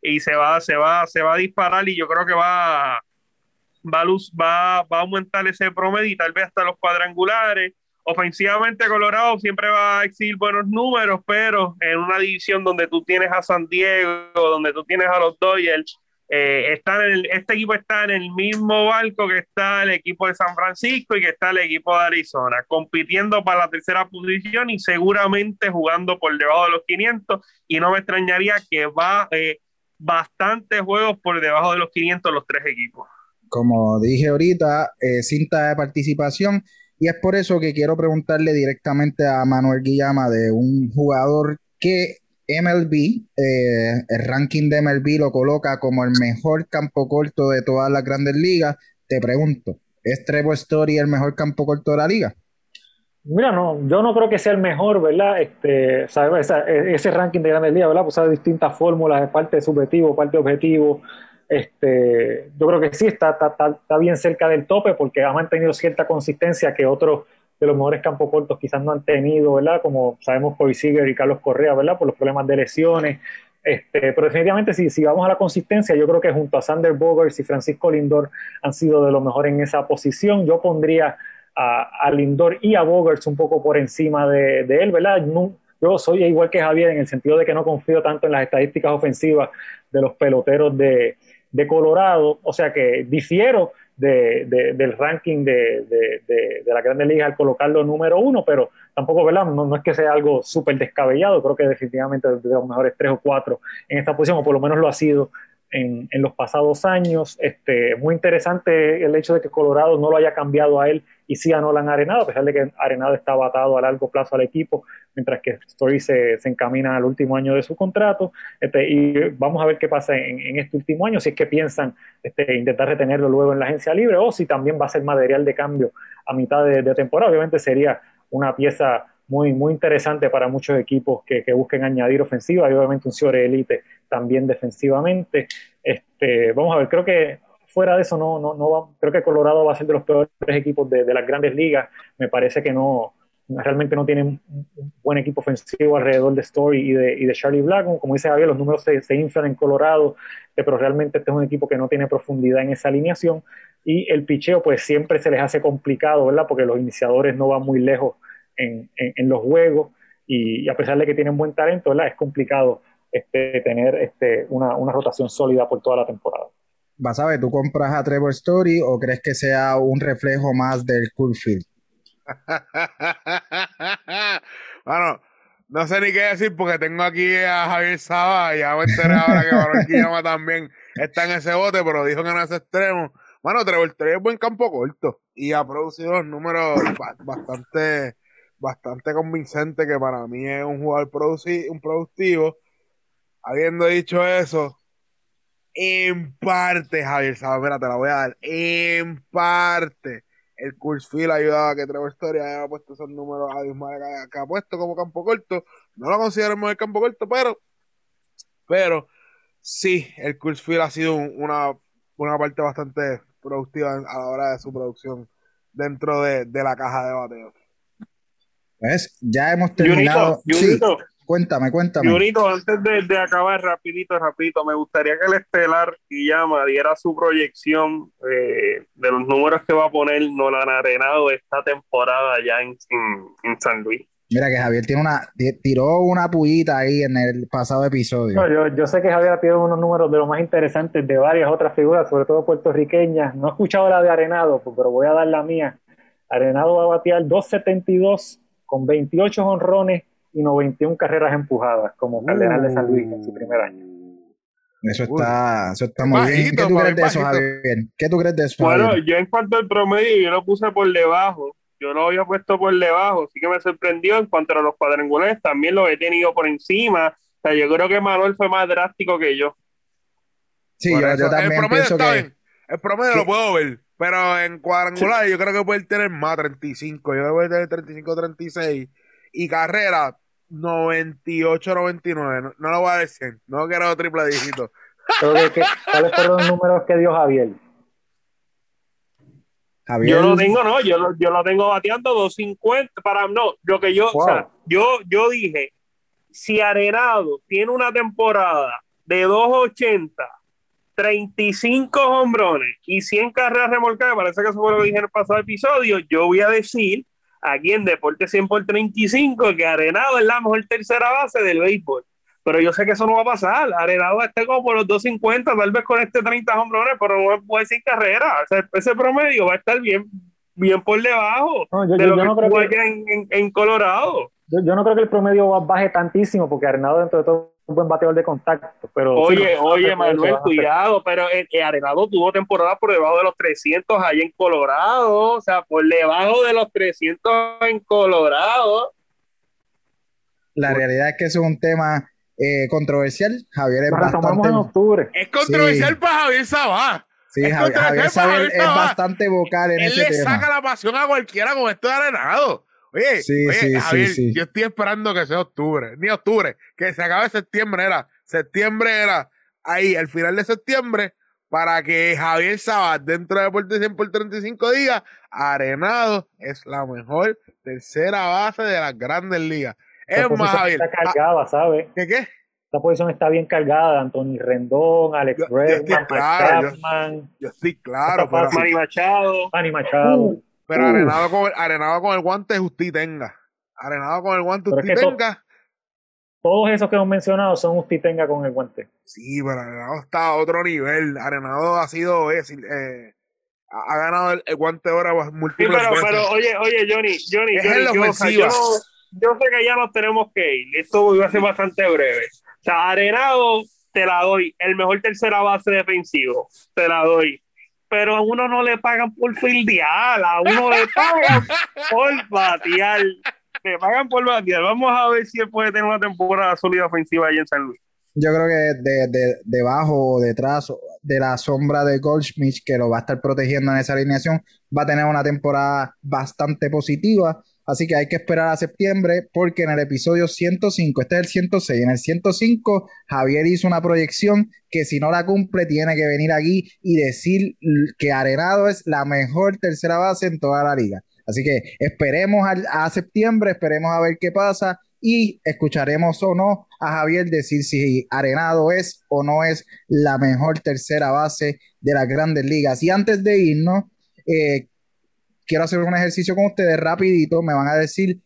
y se va, se va, se va a disparar y yo creo que va, va, va, va a aumentar ese promedio y tal vez hasta los cuadrangulares ofensivamente Colorado siempre va a exhibir buenos números, pero en una división donde tú tienes a San Diego, donde tú tienes a los Dodgers, eh, en este equipo está en el mismo barco que está el equipo de San Francisco y que está el equipo de Arizona, compitiendo para la tercera posición y seguramente jugando por debajo de los 500 y no me extrañaría que va eh, bastantes juegos por debajo de los 500 los tres equipos. Como dije ahorita, eh, cinta de participación y es por eso que quiero preguntarle directamente a Manuel Guillama de un jugador que MLB, eh, el ranking de MLB lo coloca como el mejor campo corto de todas las grandes ligas. Te pregunto, ¿es Trevor Story el mejor campo corto de la liga? Mira, no, yo no creo que sea el mejor, ¿verdad? Este, ese ranking de grandes ligas, ¿verdad? Pues hay distintas fórmulas, parte subjetivo, parte objetivo. Este, yo creo que sí está, está, bien cerca del tope porque ha mantenido cierta consistencia que otros de los mejores campos cortos quizás no han tenido, ¿verdad? Como sabemos por Seager y Carlos Correa, ¿verdad? Por los problemas de lesiones. Este, pero definitivamente si, vamos a la consistencia, yo creo que junto a Sander Bogers y Francisco Lindor han sido de los mejores en esa posición. Yo pondría a, Lindor y a Bogers un poco por encima de él, ¿verdad? yo soy igual que Javier en el sentido de que no confío tanto en las estadísticas ofensivas de los peloteros de, de Colorado, o sea que difiero del ranking de, la Grande Liga al colocarlo número uno, pero tampoco, ¿verdad? No, es que sea algo súper descabellado, creo que definitivamente de los mejores tres o cuatro en esta posición, o por lo menos lo ha sido en, los pasados años. Este, muy interesante el hecho de que Colorado no lo haya cambiado a él y sí a Nolan Arenado, a pesar de que Arenado estaba atado a largo plazo al equipo, mientras que Story se, se encamina al último año de su contrato. Este, y vamos a ver qué pasa en, este último año, si es que piensan este, intentar retenerlo luego en la agencia libre o si también va a ser material de cambio a mitad de, temporada. Obviamente sería una pieza muy, muy interesante para muchos equipos que, busquen añadir ofensiva y obviamente un Ciore Elite también defensivamente. Este, vamos a ver, creo que fuera de eso no, no, no va, creo que Colorado va a ser de los peores equipos de, las grandes ligas. Me parece que no, realmente no tienen un buen equipo ofensivo alrededor de Story y de, y de Charlie Blackmon. Como dice Javier, los números se, se, inflan en Colorado, eh, pero realmente este es un equipo que no tiene profundidad en esa alineación. Y el picheo, pues siempre se les hace complicado, ¿verdad? Porque los iniciadores no van muy lejos en, los juegos y, a pesar de que tienen buen talento, ¿verdad? Es complicado este, tener este, una rotación sólida por toda la temporada. Vas a ver, ¿tú compras a Trevor Story o crees que sea un reflejo más del Coolfield? bueno, <laughs> no sé ni qué decir porque tengo aquí a Javier Saba y ya me enteré ahora que Barranquilla también está en ese bote, pero dijo que no es extremo. Bueno, Trevor es buen campo corto y ha producido números bastante, bastante convincentes que para mí es un jugador un productivo. Habiendo dicho eso, en parte, Javier Saba, mira, te la voy a dar. En parte el Field ayudaba a que Trevor Story haya puesto esos números a que, que ha puesto como campo corto. No lo consideramos el campo corto, pero, pero sí, el Field ha sido una, una parte bastante productiva a la hora de su producción dentro de, la caja de bateo. Pues ya hemos terminado. Cuéntame, cuéntame. Junito, antes de, acabar rapidito, rapidito, me gustaría que el Estelar llama diera su proyección eh, de los números que va a poner Nolan Arenado esta temporada ya en, San Luis. Mira que Javier tiene una, tiró una pullita ahí en el pasado episodio. yo, yo, sé que Javier ha tirado unos números de los más interesantes de varias otras figuras, sobre todo puertorriqueñas. No he escuchado la de Arenado, pues, pero voy a dar la mía. Arenado va a batear 2.72 con 28 honrones y 91 carreras empujadas como Cardenal de San Luis en su primer año. Eso está, eso está muy bien. ¿Qué tú crees de eso, Javier? ¿Qué tú crees de eso? Bueno, yo en cuanto al promedio, yo lo puse por debajo. Yo lo había puesto por debajo, así que me sorprendió. En cuanto a los cuadrangulares, también lo he tenido por encima. O sea, yo creo que Manuel fue más drástico que yo. Sí, yo, también el promedio está que... Bien. El promedio lo puedo ver, pero en cuadrangular yo creo que puede tener más 35. Yo voy a tener 35, 36. Y carrera, 98-99. No, lo voy a decir. No quiero triple dígito. <laughs> ¿Cuáles fueron los números que dio Javier? Yo lo tengo, no, yo lo, yo lo tengo bateando 250 para no, lo que yo, o sea, yo, yo dije, si Arenado tiene una temporada de 280, 35 hombrones y 100 carreras remolcadas, parece que eso fue lo que dije en el pasado episodio, yo voy a decir aquí en Deporte 100 por 35 que Arenado es la mejor tercera base del béisbol. Pero yo sé que eso no va a pasar. Arenado esté como por los 250, tal vez con este 30 hombrones, pero no puede decir carrera. ese promedio va a estar bien, bien por debajo de lo que no en, en, Colorado. Yo, no creo que el promedio baje tantísimo, porque Arenado dentro de todo un buen bateador de contacto. Pero oye, oye, Manuel, cuidado, pero eh, eh, Arenado tuvo temporada por debajo de los 300 ahí en Colorado, o sea, por debajo de los 300 en Colorado. La realidad es que eso es un tema eh, controversial. Javier es bastante. En octubre. Es controversial para Javier Sabá. Sí, Javier, Javier, es bastante vocal en ese tema. Él le saca la pasión a cualquiera con esto de Arenado. Oye, sí, sí, sí, yo estoy esperando que sea octubre, ni octubre, que se acabe septiembre, era, septiembre era ahí, el final de septiembre, para que Javier Sabat, dentro de Deporte 100 por 35 días, Arenado es la mejor tercera base de las grandes ligas. Es más, Javier. Está cargada, ah, ¿sabes? ¿Qué qué? Esta posición está bien cargada. Anthony Rendón, Alex Bregman, claro, yo, estoy claro. Manny Machado. Manny Machado. Uh, pero arenado con, el, arenado con el guante, usted tenga. Arenado con el guante, usted tenga. todos esos que hemos mencionado son usted tenga con el guante. Sí, pero Arenado está a otro nivel. Arenado ha sido, eh, eh ha ganado el, guante ahora múltiples sí, pero, pero, oye, oye, Johnny, Johnny, Johnny yo, yo, sé que ya nos tenemos que ir. Esto va a ser bastante breve. O sea, Arenado, te la doy. El mejor tercera base defensivo, te la doy pero a uno no le pagan por fildear, a uno le pagan <laughs> por batear. Le pagan por batear. Vamos a ver si él puede tener una temporada sólida ofensiva ahí en San Luis. Yo creo que de, de, debajo o detrás de la sombra de Goldschmidt, que lo va a estar protegiendo en esa alineación, va a tener una temporada bastante positiva. Así que hay que esperar a septiembre porque en el episodio 105, este es el 106, en el 105 Javier hizo una proyección que si no la cumple tiene que venir aquí y decir que Arenado es la mejor tercera base en toda la liga. Así que esperemos a, septiembre, esperemos a ver qué pasa y escucharemos o no a Javier decir si Arenado es o no es la mejor tercera base de las grandes ligas. Y antes de irnos, eh, quiero hacer un ejercicio con ustedes rapidito. Me van a decir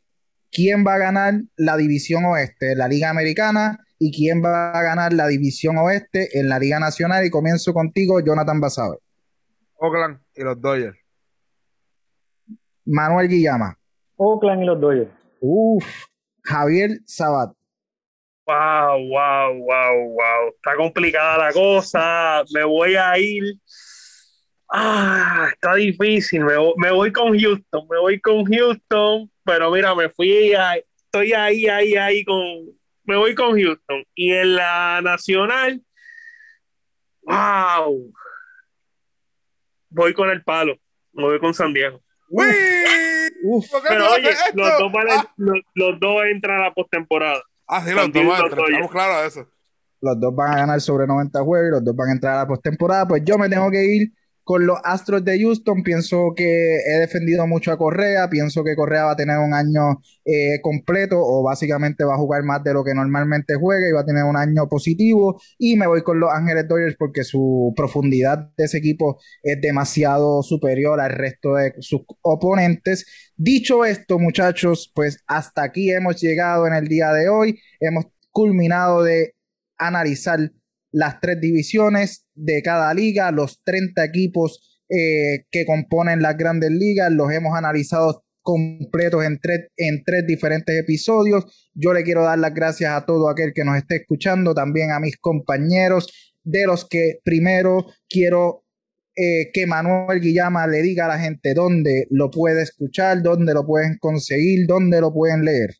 quién va a ganar la división oeste, la Liga Americana, y quién va a ganar la división oeste en la Liga Nacional. Y comienzo contigo, Jonathan Basabe. Oakland y los Dodgers. Manuel Guillama. Oakland y los Dodgers. Uf. Javier Sabat. Wow, wow, wow, wow. Está complicada la cosa. Me voy a ir Ah, está difícil. Me, voy con Houston, me voy con Houston, pero mira, me fui, estoy ahí, ahí, ahí con, me voy con Houston. Y en la nacional, wow, voy con el palo, me voy con San Diego. pero oye, los dos, ah. los, dos entran a la postemporada. Ah, sí, los dos estamos claros de eso. Los dos van a ganar sobre 90 juegos y los dos van a entrar a la postemporada. Pues yo me tengo que ir con los Astros de Houston, pienso que he defendido mucho a Correa, pienso que Correa va a tener un año eh, completo o básicamente va a jugar más de lo que normalmente juega y va a tener un año positivo y me voy con los Ángeles Dodgers porque su profundidad de ese equipo es demasiado superior al resto de sus oponentes. Dicho esto, muchachos, pues hasta aquí hemos llegado en el día de hoy, hemos culminado de analizar las tres divisiones de cada liga, los 30 equipos eh, que componen las grandes ligas, los hemos analizado completos en tres, en tres diferentes episodios. Yo le quiero dar las gracias a todo aquel que nos esté escuchando, también a mis compañeros, de los que primero quiero eh, que Manuel Guillama le diga a la gente dónde lo puede escuchar, dónde lo pueden conseguir, dónde lo pueden leer.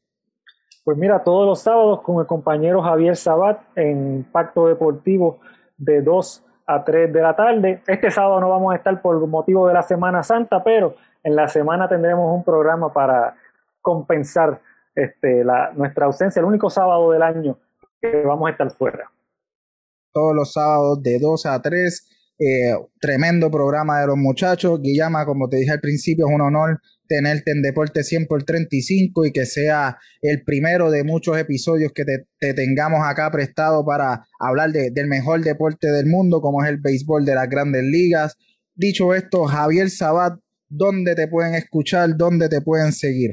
Pues mira, todos los sábados con el compañero Javier Sabat en Pacto Deportivo de 2 a 3 de la tarde. Este sábado no vamos a estar por motivo de la Semana Santa, pero en la semana tendremos un programa para compensar este, la, nuestra ausencia, el único sábado del año que vamos a estar fuera. Todos los sábados de 2 a 3. Eh, tremendo programa de los muchachos. Guillama, como te dije al principio, es un honor tenerte en Deporte 100 por 35 y que sea el primero de muchos episodios que te, tengamos acá prestado para hablar del mejor deporte del mundo, como es el béisbol de las grandes ligas. Dicho esto, Javier Sabat, ¿dónde te pueden escuchar? ¿Dónde te pueden seguir?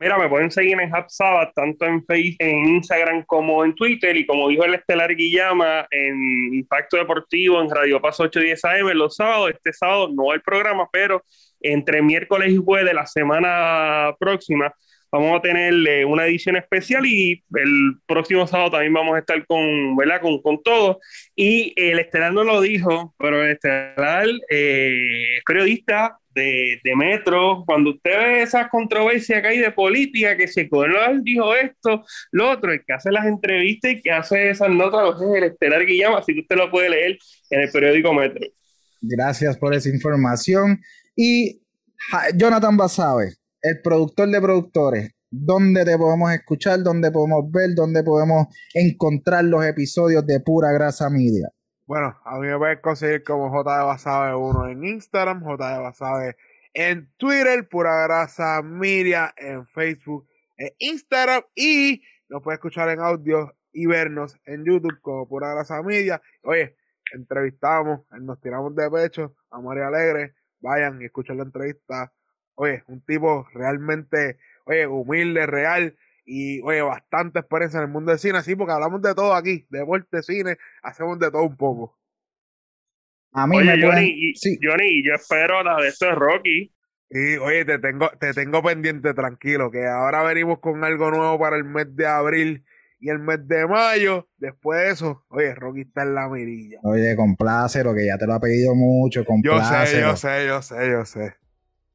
Mira, me pueden seguir en Sabat, tanto en Facebook, en Instagram como en Twitter, y como dijo el Estelar Guillama, en Impacto Deportivo, en Radio Paso 810 AM, los sábados, este sábado no hay programa, pero entre miércoles y jueves de la semana próxima vamos a tener una edición especial y el próximo sábado también vamos a estar con, ¿verdad? Con, con todo. Y el Estelar no lo dijo, pero el Estelar eh, es periodista de, de, Metro. Cuando usted ve esas controversias que hay de política, que se Coronel dijo esto, lo otro, el que hace las entrevistas y que hace esas notas, es el Estelar Guillama, así que usted lo puede leer en el periódico Metro. Gracias por esa información. Y Jonathan Basabe, el productor de productores, ¿dónde te podemos escuchar? ¿Dónde podemos ver? ¿Dónde podemos encontrar los episodios de Pura Grasa Media? Bueno, a mí me puedes conseguir como J Basabe 1 en Instagram, J Basabe en Twitter, Pura Grasa Media en Facebook e Instagram y nos puedes escuchar en audio y vernos en YouTube como Pura Grasa Media. Oye, entrevistamos, nos tiramos de pecho a María Alegre vayan y escuchen la entrevista. Oye, un tipo realmente, oye, humilde, real y, oye, bastante experiencia en el mundo del cine, así porque hablamos de todo aquí, deporte, cine, hacemos de todo un poco. A mí oye, Johnny, Johnny, yo espero la de esto de Rocky. Y oye, te tengo, te tengo pendiente, tranquilo, que ahora venimos con algo nuevo para el mes de abril y el mes de mayo. Después de eso, oye, Rocky está en la mirilla. Oye, lo que ya te lo ha pedido mucho, Yo sé, yo sé, yo sé, yo sé.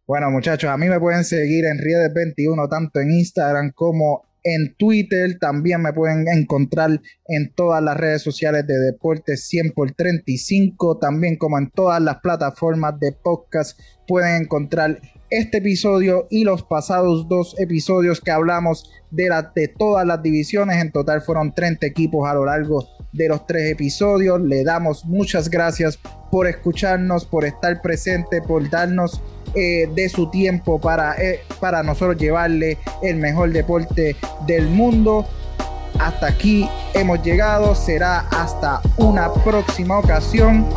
Bueno, muchachos, a mí me pueden seguir en Riedes21, tanto en Instagram como en Twitter. También me pueden encontrar en todas las redes sociales de Deportes 100 por 35, también como en todas las plataformas de podcast. Pueden encontrar este episodio y los pasados dos episodios que hablamos de, la, de todas las divisiones. En total fueron 30 equipos a lo largo de los tres episodios. Le damos muchas gracias por escucharnos, por estar presente, por darnos eh, de su tiempo para, eh, para nosotros llevarle el mejor deporte del mundo. Hasta aquí hemos llegado. Será hasta una próxima ocasión.